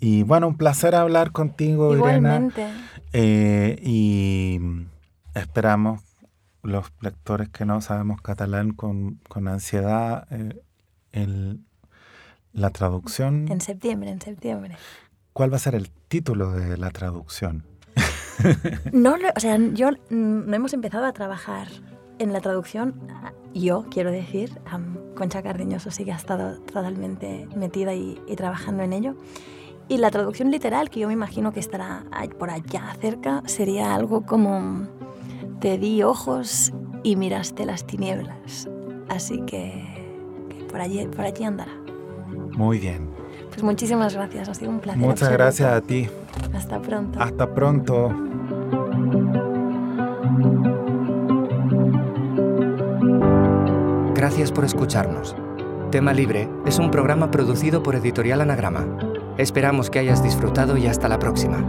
C: Y bueno, un placer hablar contigo,
B: Igualmente.
C: Irena. Eh, y esperamos los lectores que no sabemos catalán con, con ansiedad eh, el, la traducción.
B: En septiembre, en septiembre.
C: ¿Cuál va a ser el título de la traducción?
B: No, lo- o sea, yo mm, no hemos empezado a trabajar en la traducción. Yo, quiero decir, am, Concha Cardeñoso sí que ha estado totalmente metida y, y trabajando en ello. Y la traducción literal, que yo me imagino que estará por allá cerca, sería algo como te di ojos y miraste las tinieblas. Así que, que por, allí, por allí andará.
C: Muy bien.
B: Pues muchísimas gracias, ha sido un placer.
C: Muchas
B: absoluto.
C: gracias a ti.
B: Hasta pronto.
C: Hasta pronto.
A: Gracias por escucharnos. Tema Libre es un programa producido por Editorial Anagrama. Esperamos que hayas disfrutado y hasta la próxima.